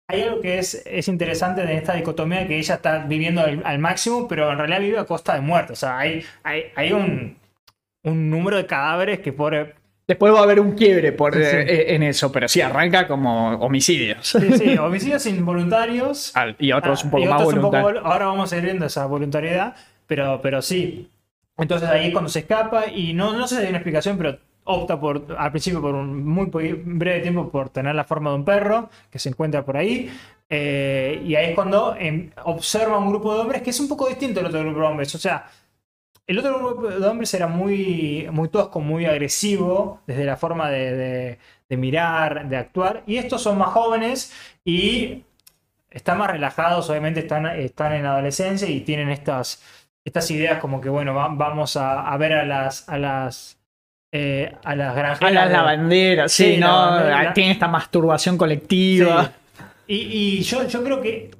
hay algo que es, es interesante de esta dicotomía que ella está viviendo al, al máximo pero en realidad vive a costa de muerte o sea hay, hay, hay un, un número de cadáveres que por
Después va a haber un quiebre por,
Sí.
eh, en eso, pero sí, arranca como homicidios.
sí, sí, homicidios involuntarios
Al- y otros
Ah,
un poco más voluntarios.
vol- ahora vamos a ir viendo esa voluntariedad, pero, pero sí. Entonces ahí es cuando se escapa y no, no sé si hay una explicación, pero opta por, al principio por un muy breve tiempo por tener la forma de un perro que se encuentra por ahí. eh, y ahí es cuando em, observa un grupo de hombres que es un poco distinto al otro grupo de hombres. O sea, el otro grupo de hombres era muy, muy tosco, muy agresivo, desde la forma de, mirar, de actuar. Y estos son más jóvenes y están más relajados, obviamente están, están en adolescencia y tienen estas, estas ideas como que, bueno, va- vamos a, a ver a las, a las, eh, a las
A
granjeras.
las
de-
lavanderas, sí,
Sí,
¿no?
lavandera.
Tiene esta masturbación colectiva.
Sí. Y, y yo, yo creo que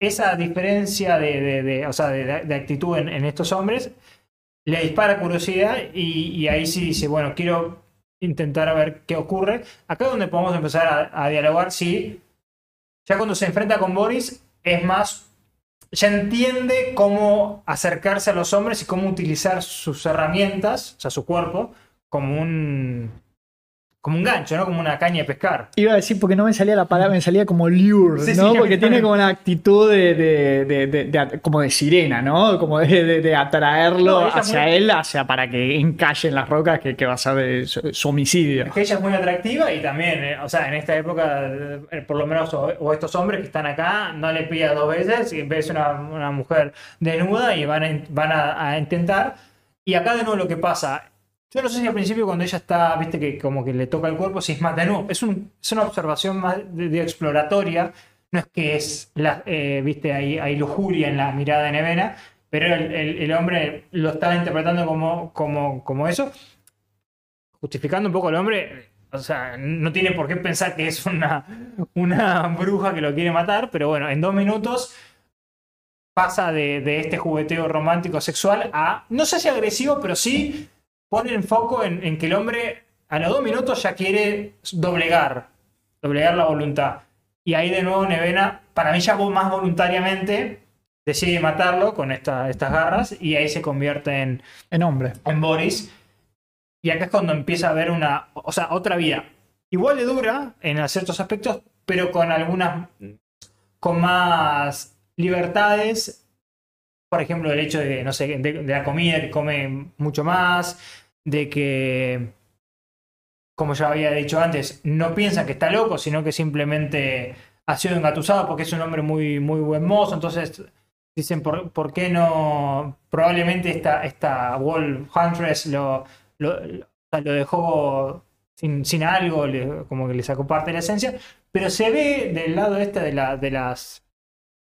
esa diferencia de, de- de- o sea, de, actitud en, en estos hombres le dispara curiosidad y, y ahí sí dice, bueno, quiero intentar a ver qué ocurre. Acá es donde podemos empezar a, a dialogar si ya cuando se enfrenta con Boris es más, ya entiende cómo acercarse a los hombres y cómo utilizar sus herramientas, o sea, su cuerpo, como un, como un gancho, ¿no? Como una caña de pescar.
Iba a decir porque no me salía la palabra, me salía como lure,
Sí,
¿no?
sí,
porque tiene como una actitud de, de- de- como de sirena, ¿no? Como de, atraerlo
No,
hacia
muy-
él, hacia para que encalle en las rocas que, que va a ser su, su homicidio.
Es que ella es muy atractiva y también, eh, o sea, en esta época, eh, por lo menos, o, o estos hombres que están acá, no le pida dos veces y ves una, una mujer desnuda y van, a, van a, a intentar. Y acá de nuevo lo que pasa, yo no sé si al principio cuando ella está, viste, que como que le toca el cuerpo, si es más de nuevo, es, un- es una observación más de, exploratoria, no es que es, la, eh, viste, hay, hay lujuria en la mirada de Nevena, pero el, el- el hombre lo estaba interpretando como, como, como eso. Justificando un poco al hombre, o sea, no tiene por qué pensar que es una, una bruja que lo quiere matar, pero bueno, en dos minutos pasa de, de este jugueteo romántico sexual a, no sé si agresivo, pero sí pone el foco en, en que el hombre a los dos minutos ya quiere doblegar, doblegar la voluntad. Y ahí de nuevo Nevena, para mí ya más voluntariamente, decide matarlo con esta- estas garras y ahí se convierte en,
En hombre.
en Boris. Y acá es cuando empieza a haber una, o sea, otra vida. Igual de dura en ciertos aspectos, pero con algunas, con más libertades. Por ejemplo, el hecho de, no sé, de, de la comida que come mucho más, de que, como ya había dicho antes, no piensa que está loco, sino que simplemente ha sido engatusado porque es un hombre muy, muy buen mozo. Entonces dicen, ¿por, por qué no? Probablemente esta, esta Wolf Huntress lo, lo, dejó sin, sin algo, como que le sacó parte de la esencia, pero se ve del lado este de, la, de las,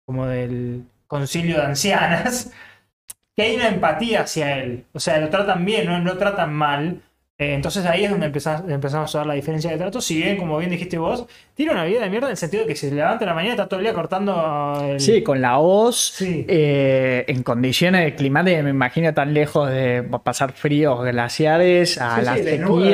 como del concilio de ancianas, que hay una empatía hacia él, o sea, lo tratan bien, no lo tratan mal. Eh, entonces ahí es donde empezamos, empezamos a ver la diferencia de trato. Si bien, como bien dijiste vos, tiene una vida de mierda en el sentido de que se levanta en la mañana y está todo el día cortando el...
Sí, con la hoz,
Sí.
eh, en condiciones climáticas, me imagino tan lejos de pasar fríos glaciares a
Sí,
las
sí, desnudo,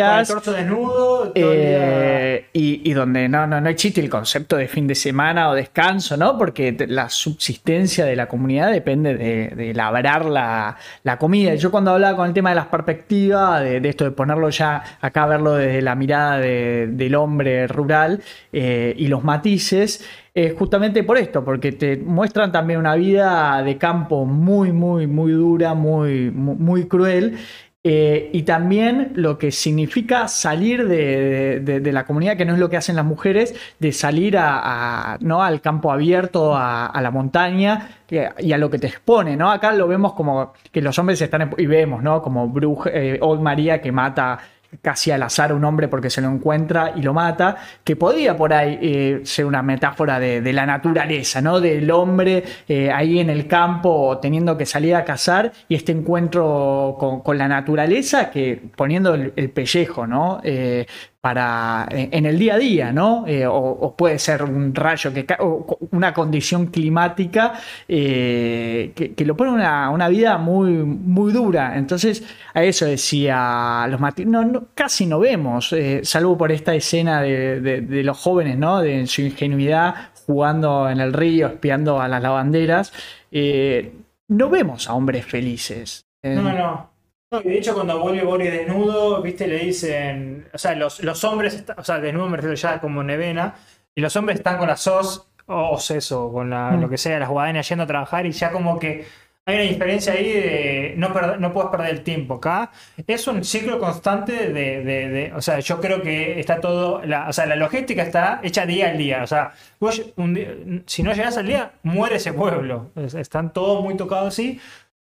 desnudo, día-
Eh, y, y donde no, no, no existe el concepto de fin de semana o descanso, ¿no? Porque la subsistencia de la comunidad depende de, de labrar la, la comida. Yo cuando hablaba con el tema de las perspectivas, de, de esto de ya acá, verlo desde la mirada de- del hombre rural eh, y los matices, es justamente por esto, porque te muestran también una vida de campo muy, muy, muy dura, muy, muy cruel. Eh, y también lo que significa salir de, de- la comunidad, que no es lo que hacen las mujeres, de salir a, ¿no? al campo abierto, a, la montaña y a lo que te expone. ¿no? Acá lo vemos como que los hombres están, y vemos ¿no? como eh, Old María que mata casi al azar un hombre porque se lo encuentra y lo mata, que podría por ahí eh, ser una metáfora de, la naturaleza, ¿no? Del hombre eh, ahí en el campo teniendo que salir a cazar y este encuentro con, la naturaleza que poniendo el, el pellejo, ¿no? Eh, para en, el día a día, ¿no? Eh, o, o puede ser un rayo que o una condición climática eh, que, que lo pone una, una vida muy, muy dura. Entonces, a eso decía los no, no, casi no vemos, eh, salvo por esta escena de, de- de los jóvenes, ¿no? De su ingenuidad jugando en el río, espiando a las lavanderas. eh, no vemos a hombres felices. Eh,
No, no. No, de hecho, cuando vuelve Boris desnudo, viste, le dicen. O sea, los, los hombres, o sea, desnudo me refiero ya como nevena, y los hombres están con las SOS, o eso, con la-
Mm.
lo que sea, las guadañas yendo a trabajar, y ya como que hay una diferencia ahí de no, perder- no puedes perder el tiempo. Acá es un ciclo constante de, de- de- O sea, yo creo que está todo. La, o sea, la logística está hecha día al día. O sea, vos un día- si no llegas al día, muere ese pueblo. Es- Están todos muy tocados así.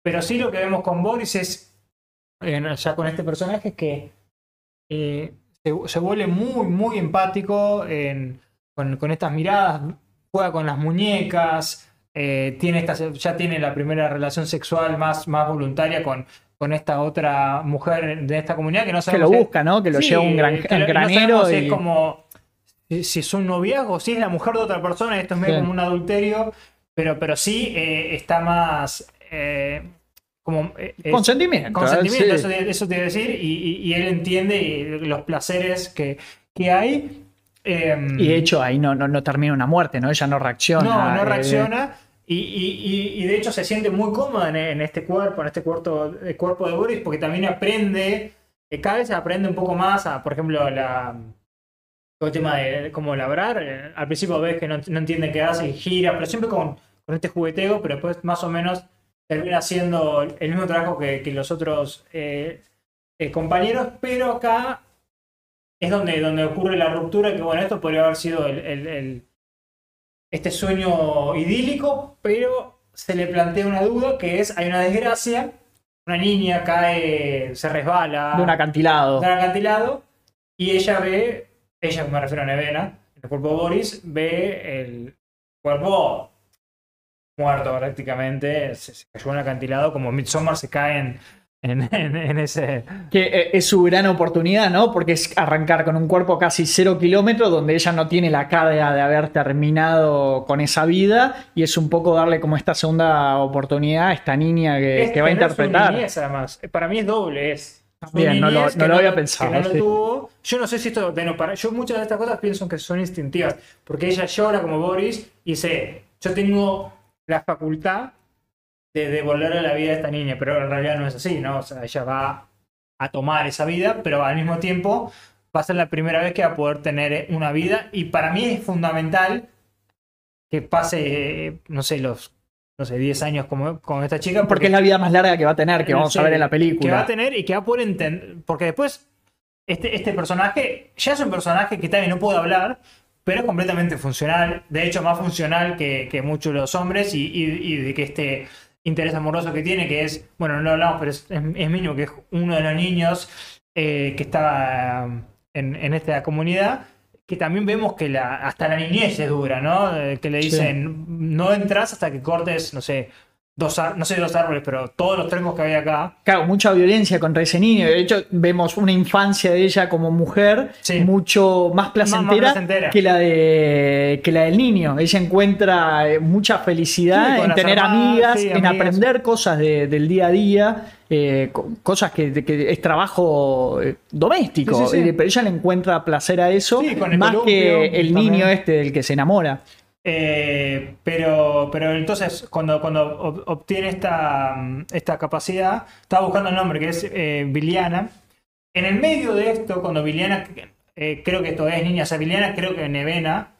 Pero sí lo que vemos con Boris es, eh, ya con este personaje, es que eh, se, se vuelve muy, muy empático en- con, con estas miradas, juega con las muñecas, eh, tiene esta, ya tiene la primera relación sexual más, más voluntaria con, con esta otra mujer de esta comunidad que no
que
sabemos
lo
si-
busca, ¿no? Que lo
Sí,
lleva a un, gran,
que lo- no
granero
si es como si, si es un noviazgo, si es la mujer de otra persona, esto es medio
Sí.
como un adulterio, pero, pero sí eh, está más eh, como eh, es-
consentimiento.
consentimiento,
¿eh?
eso, eso te iba a decir, y, y- y él entiende eh, los placeres que, que hay. Em,
Y de hecho ahí no, no, no termina una muerte, ¿no? Ella no reacciona.
no, no
eh,
reacciona. Y, y- y- de hecho se siente muy cómoda en, en este cuerpo, en este cuerpo, el cuerpo de Boris, porque también aprende, eh, cada vez aprende un poco más a, por ejemplo, la, todo el tema de cómo labrar. Eh, Al principio ves que no, no entiende qué hace y gira, pero siempre con, con este jugueteo, pero después más o menos termina haciendo el mismo trabajo que, que los otros eh, eh, compañeros, pero acá es donde, donde ocurre la ruptura, que bueno, esto podría haber sido el- el- el, este sueño idílico, pero se le plantea una duda que es, hay una desgracia, una niña cae, se resbala
De un acantilado.
de un acantilado y ella ve, ella me refiero a Nevena, el cuerpo de Boris, ve el cuerpo muerto prácticamente, se, se cayó en un acantilado, como Midsommar se cae en, en, en- en ese...
Que eh, es su gran oportunidad, ¿no? Porque es arrancar con un cuerpo casi cero kilómetros, donde ella no tiene la carga de haber terminado con esa vida, y es un poco darle como esta segunda oportunidad a esta niña que,
es
que va a interpretar.
niñez, además. Para mí es doble, es...
Bien, no lo- no había pensado,
no lo
sí.
tuvo. Yo no sé si esto, bueno, para, yo muchas de estas cosas pienso que son instintivas, porque ella llora como Boris y dice, yo tengo la facultad de devolverle la vida a esta niña, pero en realidad no es así, ¿no? O sea, ella va a tomar esa vida, pero al mismo tiempo va a ser la primera vez que va a poder tener una vida y para mí es fundamental que pase, no sé, los no sé, 10 años como, con esta chica.
Porque, es la vida más larga que va a tener, que vamos a ver en la película.
Que va a tener y que va a poder entender. Porque después, este, este personaje ya es un personaje que también no puede hablar, pero es completamente funcional. De hecho, más funcional que, que muchos de los hombres y, y, de que este interés amoroso que tiene, que es, bueno, no lo hablamos, pero es, es, mínimo, que es uno de los niños eh, que estaba en, en esta comunidad que también vemos que la, hasta la niñez es dura, ¿no? Eh, que le dicen, no entras hasta que cortes, no sé, dos, no sé dos árboles, pero todos los trencos que había acá.
Claro, mucha violencia contra ese niño. De hecho, vemos una infancia de ella como mujer mucho más placentera, Que, la de, que la del niño. Ella encuentra eh, mucha felicidad en tener amigas, en aprender cosas del día a día. Eh, cosas que, es trabajo eh, doméstico, pero ella le encuentra placer a eso, más que el niño este del que se enamora.
Eh, pero, pero entonces, cuando, cuando obtiene esta, esta capacidad, estaba buscando el nombre que es eh, Viliana. En el medio de esto, cuando Viliana, eh, creo que esto es niña, o sea, Viliana creo que Nevena,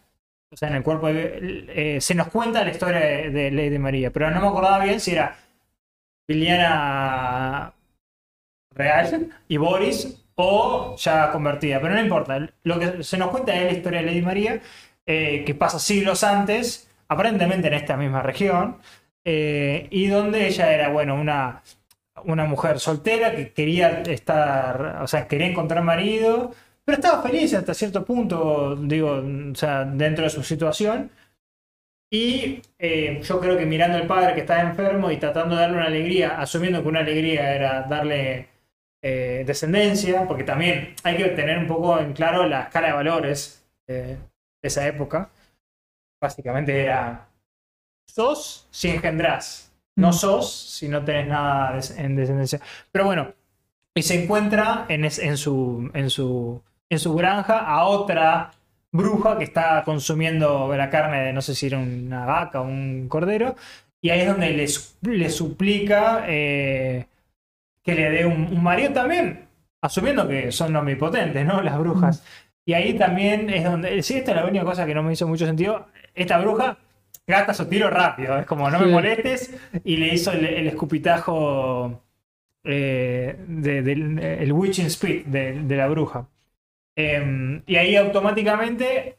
o sea, en el cuerpo, se nos cuenta la historia de, de María, pero no me acordaba bien si era Viliana real y Boris o ya convertida, pero no importa. Lo que se nos cuenta es la historia de Lady María eh, que pasa siglos antes, aparentemente en esta misma región, eh, y donde ella era, bueno, una, una mujer soltera que quería estar, o sea, quería encontrar marido, pero estaba feliz hasta cierto punto, digo, o sea, dentro de su situación. Y eh, yo creo que mirando al padre que estaba enfermo y tratando de darle una alegría, asumiendo que una alegría era darle descendencia, porque también hay que tener un poco en claro la escala de valores esa época, básicamente era sos si engendrás, no sos si no tenés nada en descendencia. Pero bueno, y se encuentra en, en, su, en, su, en su granja a otra bruja que está consumiendo la carne de no sé si era una vaca o un cordero, y ahí es donde le, le suplica eh, que le dé un, un, marido también, asumiendo que son omnipotentes, ¿no? Las brujas. Y ahí también es donde. Sí, esta es la única cosa que no me hizo mucho sentido. Esta bruja gasta su tiro rápido. Es como, no me molestes. Y le hizo el, escupitajo. Eh, del el witching speed de, la bruja. Em, y ahí automáticamente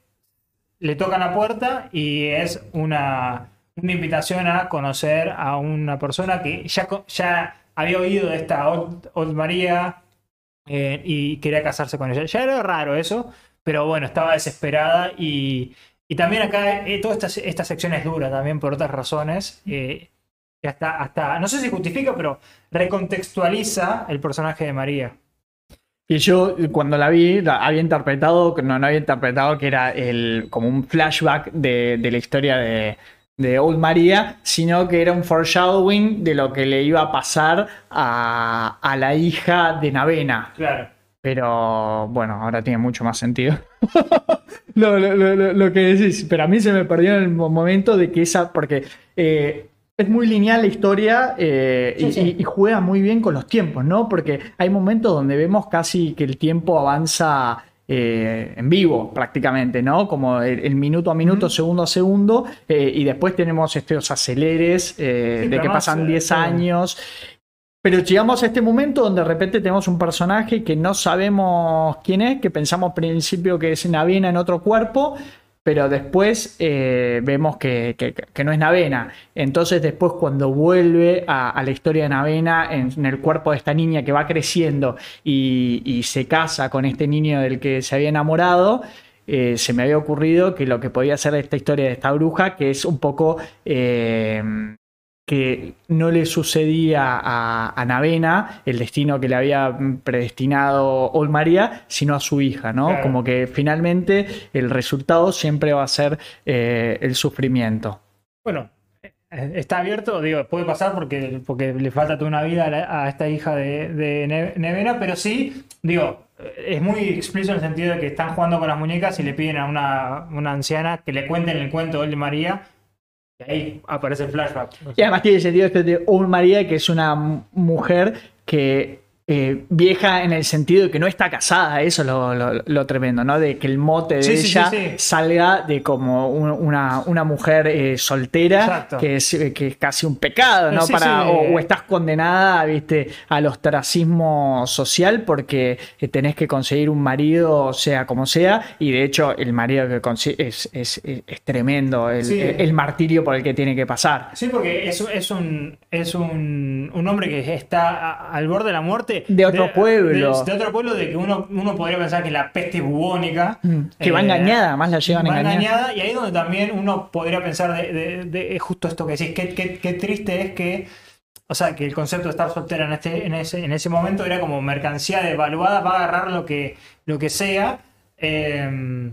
le tocan la puerta y es una, una invitación a conocer a una persona que ya, ya había oído de esta Old María eh, y quería casarse con ella. Ya era raro eso, pero bueno, estaba desesperada y, también acá eh, toda esta, sección es dura también por otras razones. Eh, hasta, hasta, no sé si justifica, pero recontextualiza el personaje de María.
Y yo cuando la vi, había interpretado, no, no había interpretado que era el, como un flashback de la historia de, de Old María, sino que era un foreshadowing de lo que le iba a pasar a, la hija de Navena.
Claro.
Pero bueno, ahora tiene mucho más sentido lo, que decís. Pero a mí se me perdió en el momento de que esa, porque eh, es muy lineal la historia eh, y, y, juega muy bien con los tiempos, ¿no? Porque hay momentos donde vemos casi que el tiempo avanza eh, en vivo prácticamente, ¿no? Como el, minuto a minuto, segundo a segundo, eh, y después tenemos estos aceleres eh, de que pasan 10 años. Pero llegamos a este momento donde de repente tenemos un personaje que no sabemos quién es, que pensamos al principio que es Navena en otro cuerpo, pero después eh, vemos que, no es Navena. Entonces después cuando vuelve a, la historia de Navena en, el cuerpo de esta niña que va creciendo y, se casa con este niño del que se había enamorado, eh, se me había ocurrido que lo que podía ser esta historia de esta bruja, que es un poco eh, que no le sucedía a, Navena el destino que le había predestinado Olmaria, sino a su hija, ¿no? Como que finalmente el resultado siempre va a ser eh, el sufrimiento.
Bueno, eh, está abierto, digo, puede pasar porque, porque le falta toda una vida a, esta hija de, Nevena, pero sí, digo, es muy explícito en el sentido de que están jugando con las muñecas y le piden a una, una anciana que le cuenten el cuento de María Y ahí aparece el flashback.
Y además tiene sentido esto de un María que es una mujer que eh, vieja en el sentido de que no está casada, eso es lo, lo- lo tremendo, ¿no? De que el mote de
Sí,
ella
sí, sí.
salga de como un- una, una mujer eh, soltera, que es, eh, que es casi un pecado, ¿no? Para. O, o estás condenada, viste, al ostracismo social porque tenés que conseguir un marido, sea como sea, y de hecho el marido que consigue es, es- es- tremendo, el, el- el martirio por el que tiene que pasar.
Sí, porque es, es un es un, un hombre que está a- al borde de la muerte.
De otro pueblo.
De, de otro pueblo de que uno, uno podría pensar que la peste bubónica.
Mm, que va
Eh,
engañada, más la llevan
va
engañada.
engañada, y ahí es donde también uno podría pensar de, justo esto que decís, qué, qué- qué triste es que, o sea, que el concepto de estar soltera en, este, en, ese, en ese momento era como mercancía devaluada, va a agarrar lo que, lo que sea. eh,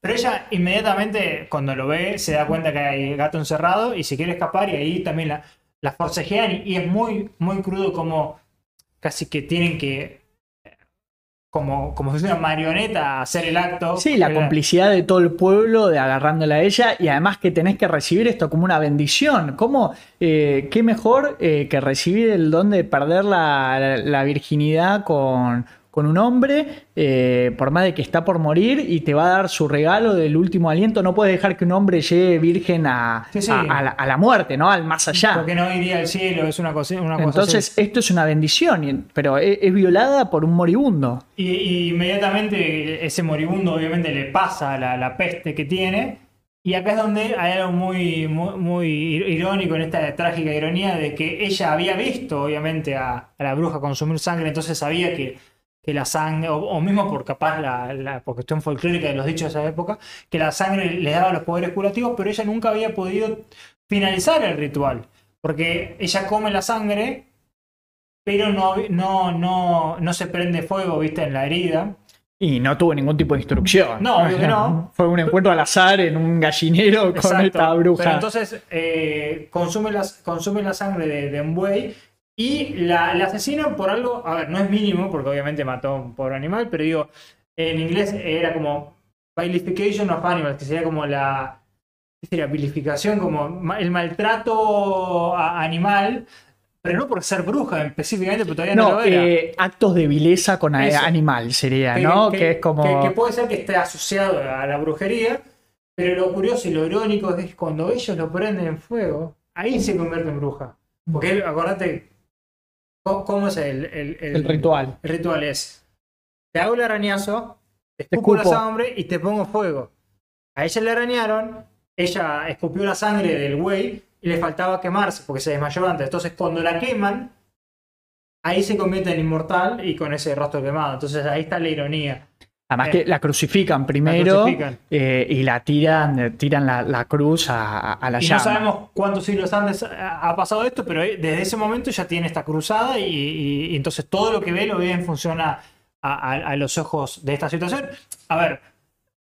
pero ella inmediatamente, cuando lo ve, se da cuenta que hay gato encerrado y se quiere escapar y ahí también la, la forcejean y, y es muy, muy crudo como casi que tienen que, como, como si fuera una marioneta, hacer el acto.
Sí, la complicidad de todo el pueblo de agarrándola a ella y además que tenés que recibir esto como una bendición. ¿Cómo? eh, ¿Qué mejor eh, que recibir el don de perder la, la- la virginidad con, con un hombre, eh, por más de que está por morir y te va a dar su regalo del último aliento? No puedes dejar que un hombre llegue virgen a,
Sí, sí.
a- a la, a la muerte, ¿no? Al más allá.
Porque no iría al cielo, es una cosa, una cosa
Entonces,
así.
esto es una bendición, pero es, es violada por un moribundo.
Y, y inmediatamente ese moribundo obviamente le pasa la, la peste que tiene. Y acá es donde hay algo muy, muy, muy irónico en esta trágica ironía de que ella había visto obviamente a, a la bruja consumir sangre, entonces sabía que, que la sangre, o, o mismo por capaz la, la por cuestión folclórica de los dichos de esa época, que la sangre le daba los poderes curativos, pero ella nunca había podido finalizar el ritual. Porque ella come la sangre, pero no, no, no, no se prende fuego, viste, en la herida.
Y no tuvo ningún tipo de instrucción.
No, obvio que no.
Fue un encuentro al azar en un gallinero con
Exacto.
esta bruja.
Pero entonces eh, consume, las, consume la sangre de, de un buey y la, la asesinan por algo, a ver, no es mínimo, porque obviamente mató a un pobre animal, pero digo, en inglés era como vilification of animals, que sería como la, ¿qué sería? Vilificación, como el maltrato a- animal, pero no por ser bruja específicamente, pero todavía no,
no,
lo era.
eh, actos de vileza con
Eso.
animal sería, ¿no? Que, es como.
que- que puede ser que esté asociado a la brujería, pero lo curioso y lo irónico es que cuando ellos lo prenden en fuego, ahí se convierte en bruja. Porque acordate, ¿cómo, es el, el- el-
El ritual.
El ritual es, te hago el arañazo, te
Te
escupo la sangre y te pongo fuego. A ella le arañaron, ella escupió la sangre del güey y le faltaba quemarse porque se desmayó antes. Entonces cuando la queman, ahí se convierte en inmortal y con ese rostro quemado. Entonces ahí está la ironía.
Además
eh,
que la crucifican primero
La crucifican.
eh, y la tiran, eh, tiran la, la cruz a, la
Y
llama.
no sabemos cuántos siglos antes ha pasado esto, pero desde ese momento ya tiene esta cruzada y, y- y entonces todo lo que ve lo ve en función a, a- a- a los ojos de esta situación. A ver,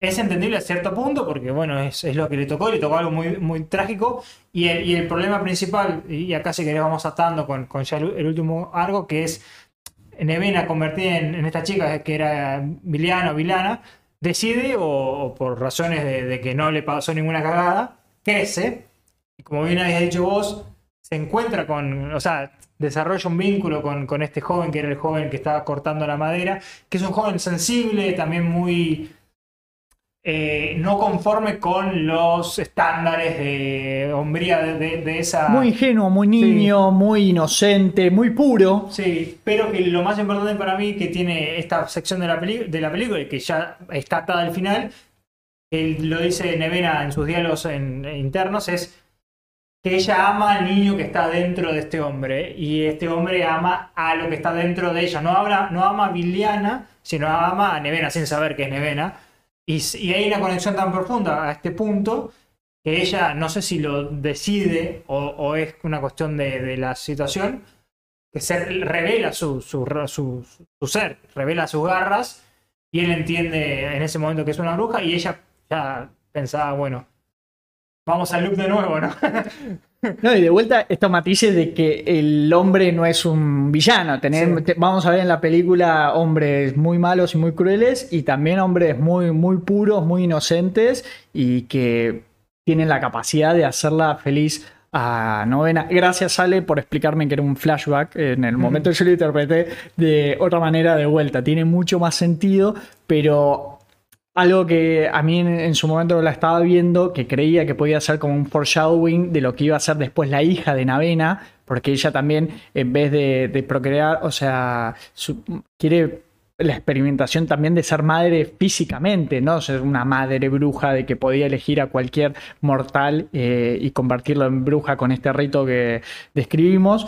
es entendible a cierto punto porque bueno, es, es lo que le tocó, le tocó algo muy, muy trágico y el, y el problema principal, y acá si querés vamos atando con, con ya el, el último arco, que es Nevena convertida en, en esta chica que era Viliana o Vilana, decide, o, o por razones de, de que no le pasó ninguna cagada, crece, y como bien habías dicho vos, se encuentra con, o sea, desarrolla un vínculo con, con este joven, que era el joven que estaba cortando la madera, que es un joven sensible, también muy... eh, no conforme con los estándares de hombría de, de- de esa...
Muy ingenuo, muy niño, muy inocente, muy puro.
Sí, pero que lo más importante para mí que tiene esta sección de la, peli- de la película y que ya está atada al final, lo dice Nevena en sus diálogos en- internos, es que ella ama al niño que está dentro de este hombre y este hombre ama a lo que está dentro de ella. No, habla, no ama a Viliana, sino ama a Nevena sin saber que es Nevena. Y, hay una conexión tan profunda a este punto que ella no sé si lo decide o, es una cuestión de, la situación, que se revela su- su ser, revela sus garras y él entiende en ese momento que es una bruja y ella ya pensaba, bueno, vamos al loop de nuevo, ¿no?
No, y de vuelta estos matices de que el hombre no es un villano. Tener-
Sí.
te- vamos a ver en la película hombres muy malos y muy crueles y también hombres muy, muy puros, muy inocentes y que tienen la capacidad de hacerla feliz a novena. Gracias, Ale, por explicarme que era un flashback. En el momento yo lo interpreté de otra manera de vuelta. Tiene mucho más sentido, pero algo que a mí en, su momento la estaba viendo, que creía que podía ser como un foreshadowing de lo que iba a ser después la hija de Navena, porque ella también, en vez de, procrear, o sea, quiere la experimentación también de ser madre físicamente, ¿no? Ser una madre bruja de que podía elegir a cualquier mortal eh, y convertirlo en bruja con este rito que describimos.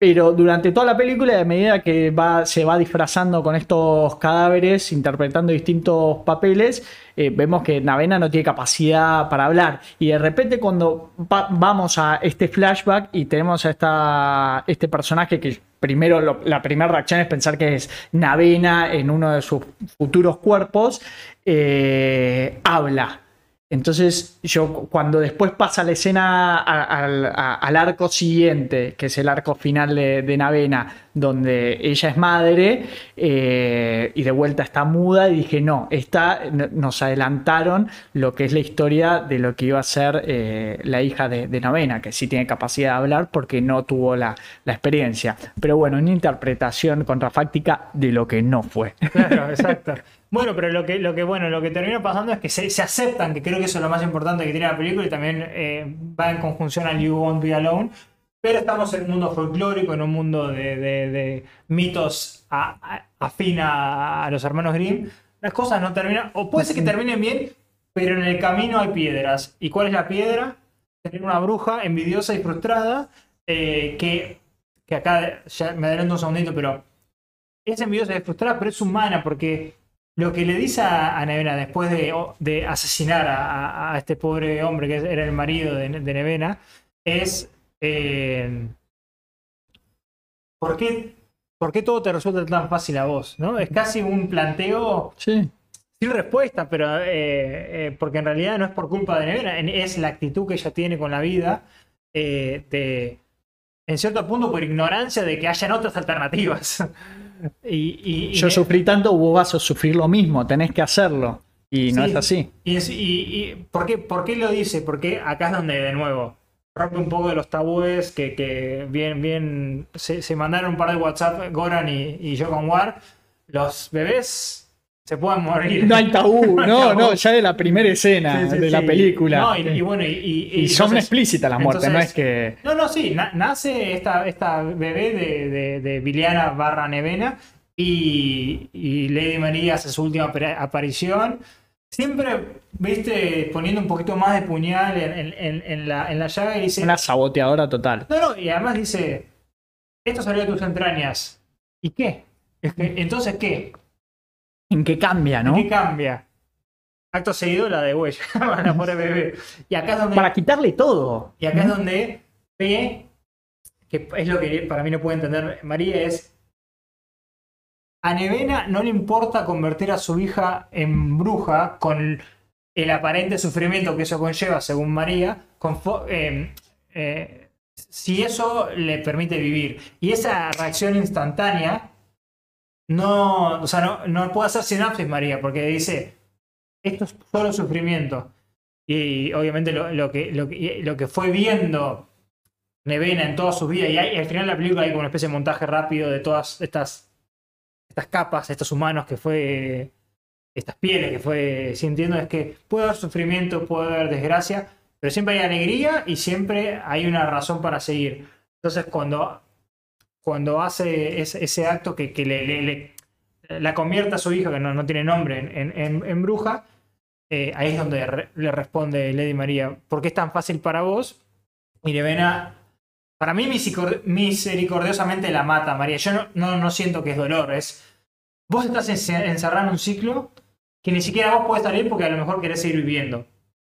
Pero durante toda la película, a medida que va, se va disfrazando con estos cadáveres, interpretando distintos papeles, eh, vemos que Navena no tiene capacidad para hablar. Y de repente cuando vamos a este flashback y tenemos a esta, este personaje que primero la primera reacción es pensar que es Navena en uno de sus futuros cuerpos, eh, habla. Entonces, yo cuando después pasa la escena al arco siguiente, que es el arco final de, Navena, donde ella es madre eh, y de vuelta está muda, y dije, no, esta, nos adelantaron lo que es la historia de lo que iba a ser eh, la hija de, Navena, que sí tiene capacidad de hablar porque no tuvo la, la experiencia. Pero bueno, una interpretación contrafáctica de lo que no fue.
Claro, exacto. Bueno, pero lo que, lo que, bueno, lo que termina pasando es que se, aceptan, que creo que eso es lo más importante que tiene la película y también eh, va en conjunción al You Won't Be Alone. Pero estamos en un mundo folclórico, en un mundo de, mitos afín a, a, los hermanos Grimm. Las cosas no terminan, o puede ser que terminen bien, pero en el camino hay piedras. ¿Y cuál es la piedra? Tener una bruja envidiosa y frustrada eh, que, que acá ya me adelanto un segundito, pero es envidiosa y frustrada, pero es humana porque lo que le dice a, Nevena después de, asesinar a, este pobre hombre que era el marido de, Nevena es eh, ¿por, qué, ¿por, qué, todo te resulta tan fácil a vos? ¿no? Es casi un planteo sin respuesta, pero eh, eh, porque en realidad no es por culpa de Nevena, es la actitud que ella tiene con la vida de, en cierto punto por ignorancia de que hayan otras alternativas.
Y, Yo sufrí tanto, vos vas a sufrir lo mismo, tenés que hacerlo. Y no es así.
Y, ¿por, qué, ¿por, qué, lo dice? Porque acá es donde, de nuevo, rompe un poco de los tabúes que, bien, bien se, mandaron un par de WhatsApp, Goran y, y con War. Los bebés se pueden morir.
No hay tabú, no, no, ya de la primera escena de la película. No, y, bueno, y, son explícitas las muertes, no es que.
No, no, sí, nace esta, esta bebé de, de, de Viliana barra Nevena y, Lady María hace su última aparición. Siempre, viste, poniendo un poquito más de puñal en, la, en la llaga y dice.
Una saboteadora total.
No, no, y además dice: Esto salió de tus entrañas. ¿Y qué? entonces, ¿qué?
¿En qué cambia, no?
¿En qué cambia? Acto seguido la de huella para bebé. Y acá es donde.
Para quitarle todo.
Y acá es donde ve, que es lo que para mí no puede entender María, es. A Nevena no le importa convertir a su hija en bruja con el aparente sufrimiento que eso conlleva, según María, eh, eh, si eso le permite vivir. Y esa reacción instantánea no, o sea, no, no puede hacer sinapsis María, porque dice, esto es solo sufrimiento. Y obviamente lo, que, lo, que, fue viendo Nevena en toda su vida, y, al final la película hay como una especie de montaje rápido de todas estas, estas capas, estos humanos que fue, estas pieles que fue sintiendo, es que puede haber sufrimiento, puede haber desgracia, pero siempre hay alegría y siempre hay una razón para seguir. Entonces cuando cuando hace ese, acto que, le, la convierte a su hija, que no, tiene nombre, en, bruja, eh, ahí es donde le responde Lady María, ¿por qué es tan fácil para vos? Y Nevena, para mí misericordiosamente la mata, María. Yo no, no, siento que es dolor, es... Vos estás encerrado en un ciclo que ni siquiera vos podés salir porque a lo mejor querés seguir viviendo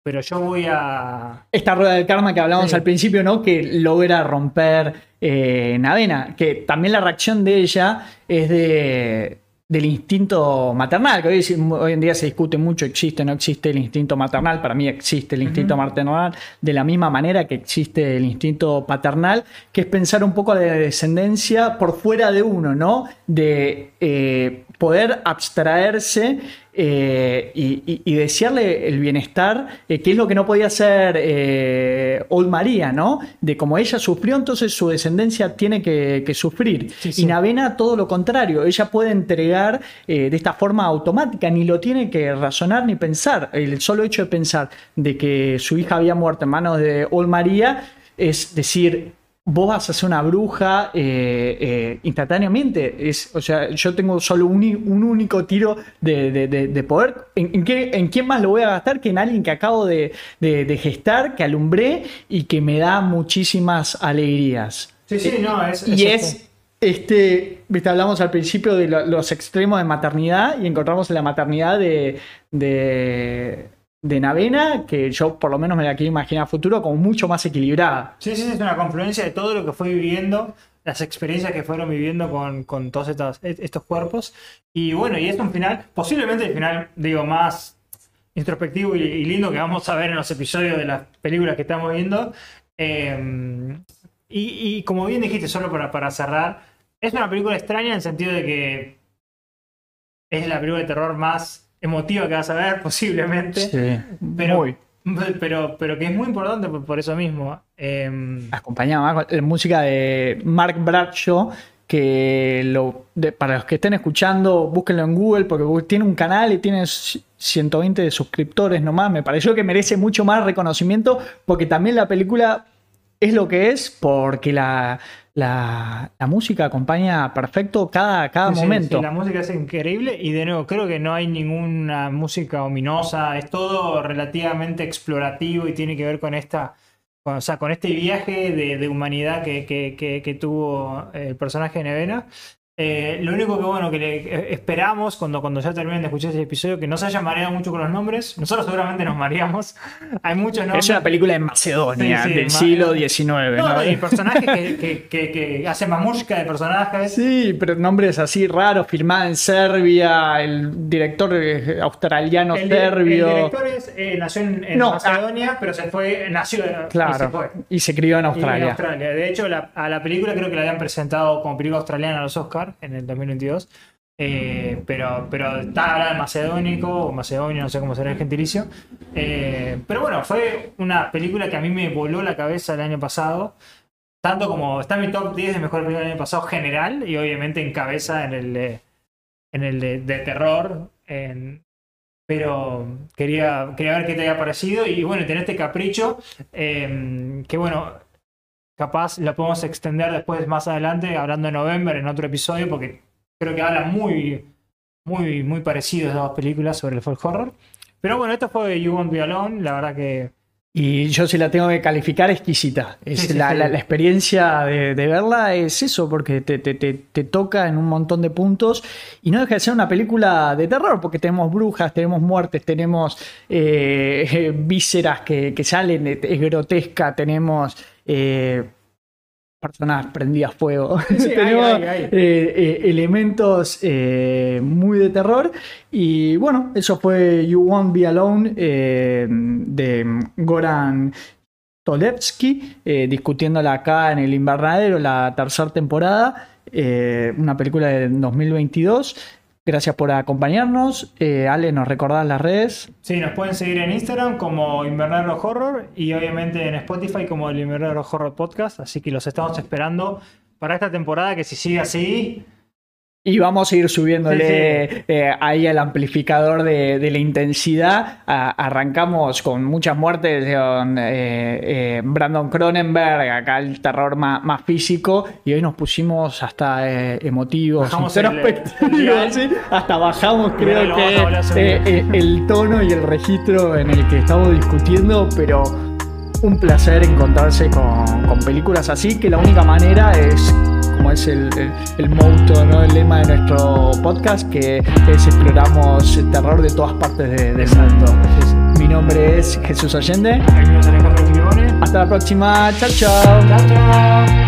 pero yo voy a...
Esta rueda del karma que hablábamos al principio, ¿no? Que logra romper eh, Navena, que también la reacción de ella es de, del instinto maternal, que hoy, en día se discute mucho, existe o no existe el instinto maternal, para mí existe el instinto maternal de la misma manera que existe el instinto paternal, que es pensar un poco de descendencia por fuera de uno, ¿no? De... Eh, poder abstraerse eh, y, y, desearle el bienestar, eh, que es lo que no podía hacer eh, Old María, ¿no? De como ella sufrió, entonces su descendencia tiene que, sufrir. Y Navena todo lo contrario, ella puede entregar de esta forma automática, ni lo tiene que razonar ni pensar. El solo hecho de pensar de que su hija había muerto en manos de Old María es decir, vos vas a ser una bruja eh, eh, instantáneamente. Es, o sea, yo tengo solo un, único tiro de, poder. ¿En, quién más lo voy a gastar que en alguien que acabo de, gestar, que alumbré y que me da muchísimas alegrías?
Sí, sí, no, es.
y es. Este, ¿viste? hablamos al principio de los extremos de maternidad y encontramos la maternidad de, de Navena, que yo por lo menos me la quiero imaginar a futuro como mucho más equilibrada.
Sí, sí, es una confluencia de todo lo que fue viviendo, las experiencias que fueron viviendo con, todos estos, estos, cuerpos. Y bueno, y es un final, posiblemente el final, digo, más introspectivo y, lindo que vamos a ver en los episodios de las películas que estamos viendo. Em, y, como bien dijiste, solo para, para cerrar, es una película extraña en el sentido de que es la película de terror más emotiva que vas a ver, posiblemente. Sí, pero, pero, pero que es muy importante por, eso mismo. Eh,
Acompañada con música de Mark Bradshaw, que lo, para los que estén escuchando, búsquenlo en Google, porque tiene un canal y tiene 120 suscriptores nomás. Me pareció que merece mucho más reconocimiento, porque también la película es lo que es, porque la, la, música acompaña perfecto cada, cada momento.
la música es increíble y de nuevo creo que no hay ninguna música ominosa, es todo relativamente explorativo y tiene que ver con esta, con, o sea, con este viaje de, humanidad que, que, tuvo el personaje de Nevena. Eh, lo único que bueno que le eh, esperamos cuando, cuando ya terminen de escuchar este episodio que no se haya mareado mucho con los nombres. Nosotros seguramente nos mareamos. Hay muchos nombres.
Es una película de Macedonia del siglo XIX.
No, Y personajes que, que, que, hacen mamushka de personajes.
Sí, pero nombres así raros, filmada en Serbia, el director australiano serbio.
El director eh, nació en, Macedonia, pero se fue, nació
claro, y se fue. Y se crió en Australia.
en Australia. De hecho, a la película creo que la habían presentado como película australiana a los Oscars en el 2022. Eh, pero, pero está macedónico o macedonio, no sé cómo será el gentilicio. Eh, pero bueno, fue una película que a mí me voló la cabeza el año pasado. Tanto como está en mi top 10 de mejor película del año pasado general y obviamente en cabeza en el de, en el de, terror. pero quería, quería ver qué te había parecido y bueno, tener este capricho eh, que bueno, capaz lo podemos extender después más adelante, hablando de November en otro episodio, porque creo que habla muy, muy, muy parecido de dos películas sobre el folk horror. Pero bueno, esto fue You Won't Be Alone, la verdad que...
Y yo si la tengo que calificar, exquisita. Es la, La, experiencia de, verla es eso, porque te, te, te, toca en un montón de puntos y no deja de ser una película de terror, porque tenemos brujas, tenemos muertes, tenemos eh, vísceras que, que salen, es grotesca, tenemos eh, personas prendidas fuego. Tenemos eh, eh, elementos muy de terror. Y bueno, eso fue You Won't Be Alone de Goran Tolevsky, discutiéndola acá en el invernadero, la tercera temporada. una película de 2022 Gracias por acompañarnos. Eh, Ale, ¿nos recordás las redes?
Sí, nos pueden seguir en Instagram como Invernadero Horror y obviamente en Spotify como el Invernadero Horror Podcast. Así que los estamos esperando para esta temporada que si sigue así,
y vamos a ir subiéndole eh, ahí al amplificador de, la intensidad. arrancamos con muchas muertes de eh, eh, Brandon Cronenberg, acá el terror más, físico, y hoy nos pusimos hasta emotivos, hasta bajamos creo que el tono y el registro en el que estamos discutiendo, pero un placer encontrarse con películas así, que la única manera es como es el, el, ¿no? el lema de nuestro podcast, que es exploramos el terror de todas partes del mundo. Mi nombre es Jesús Allende. Hasta la próxima. Chao, chao.
Chao, chao.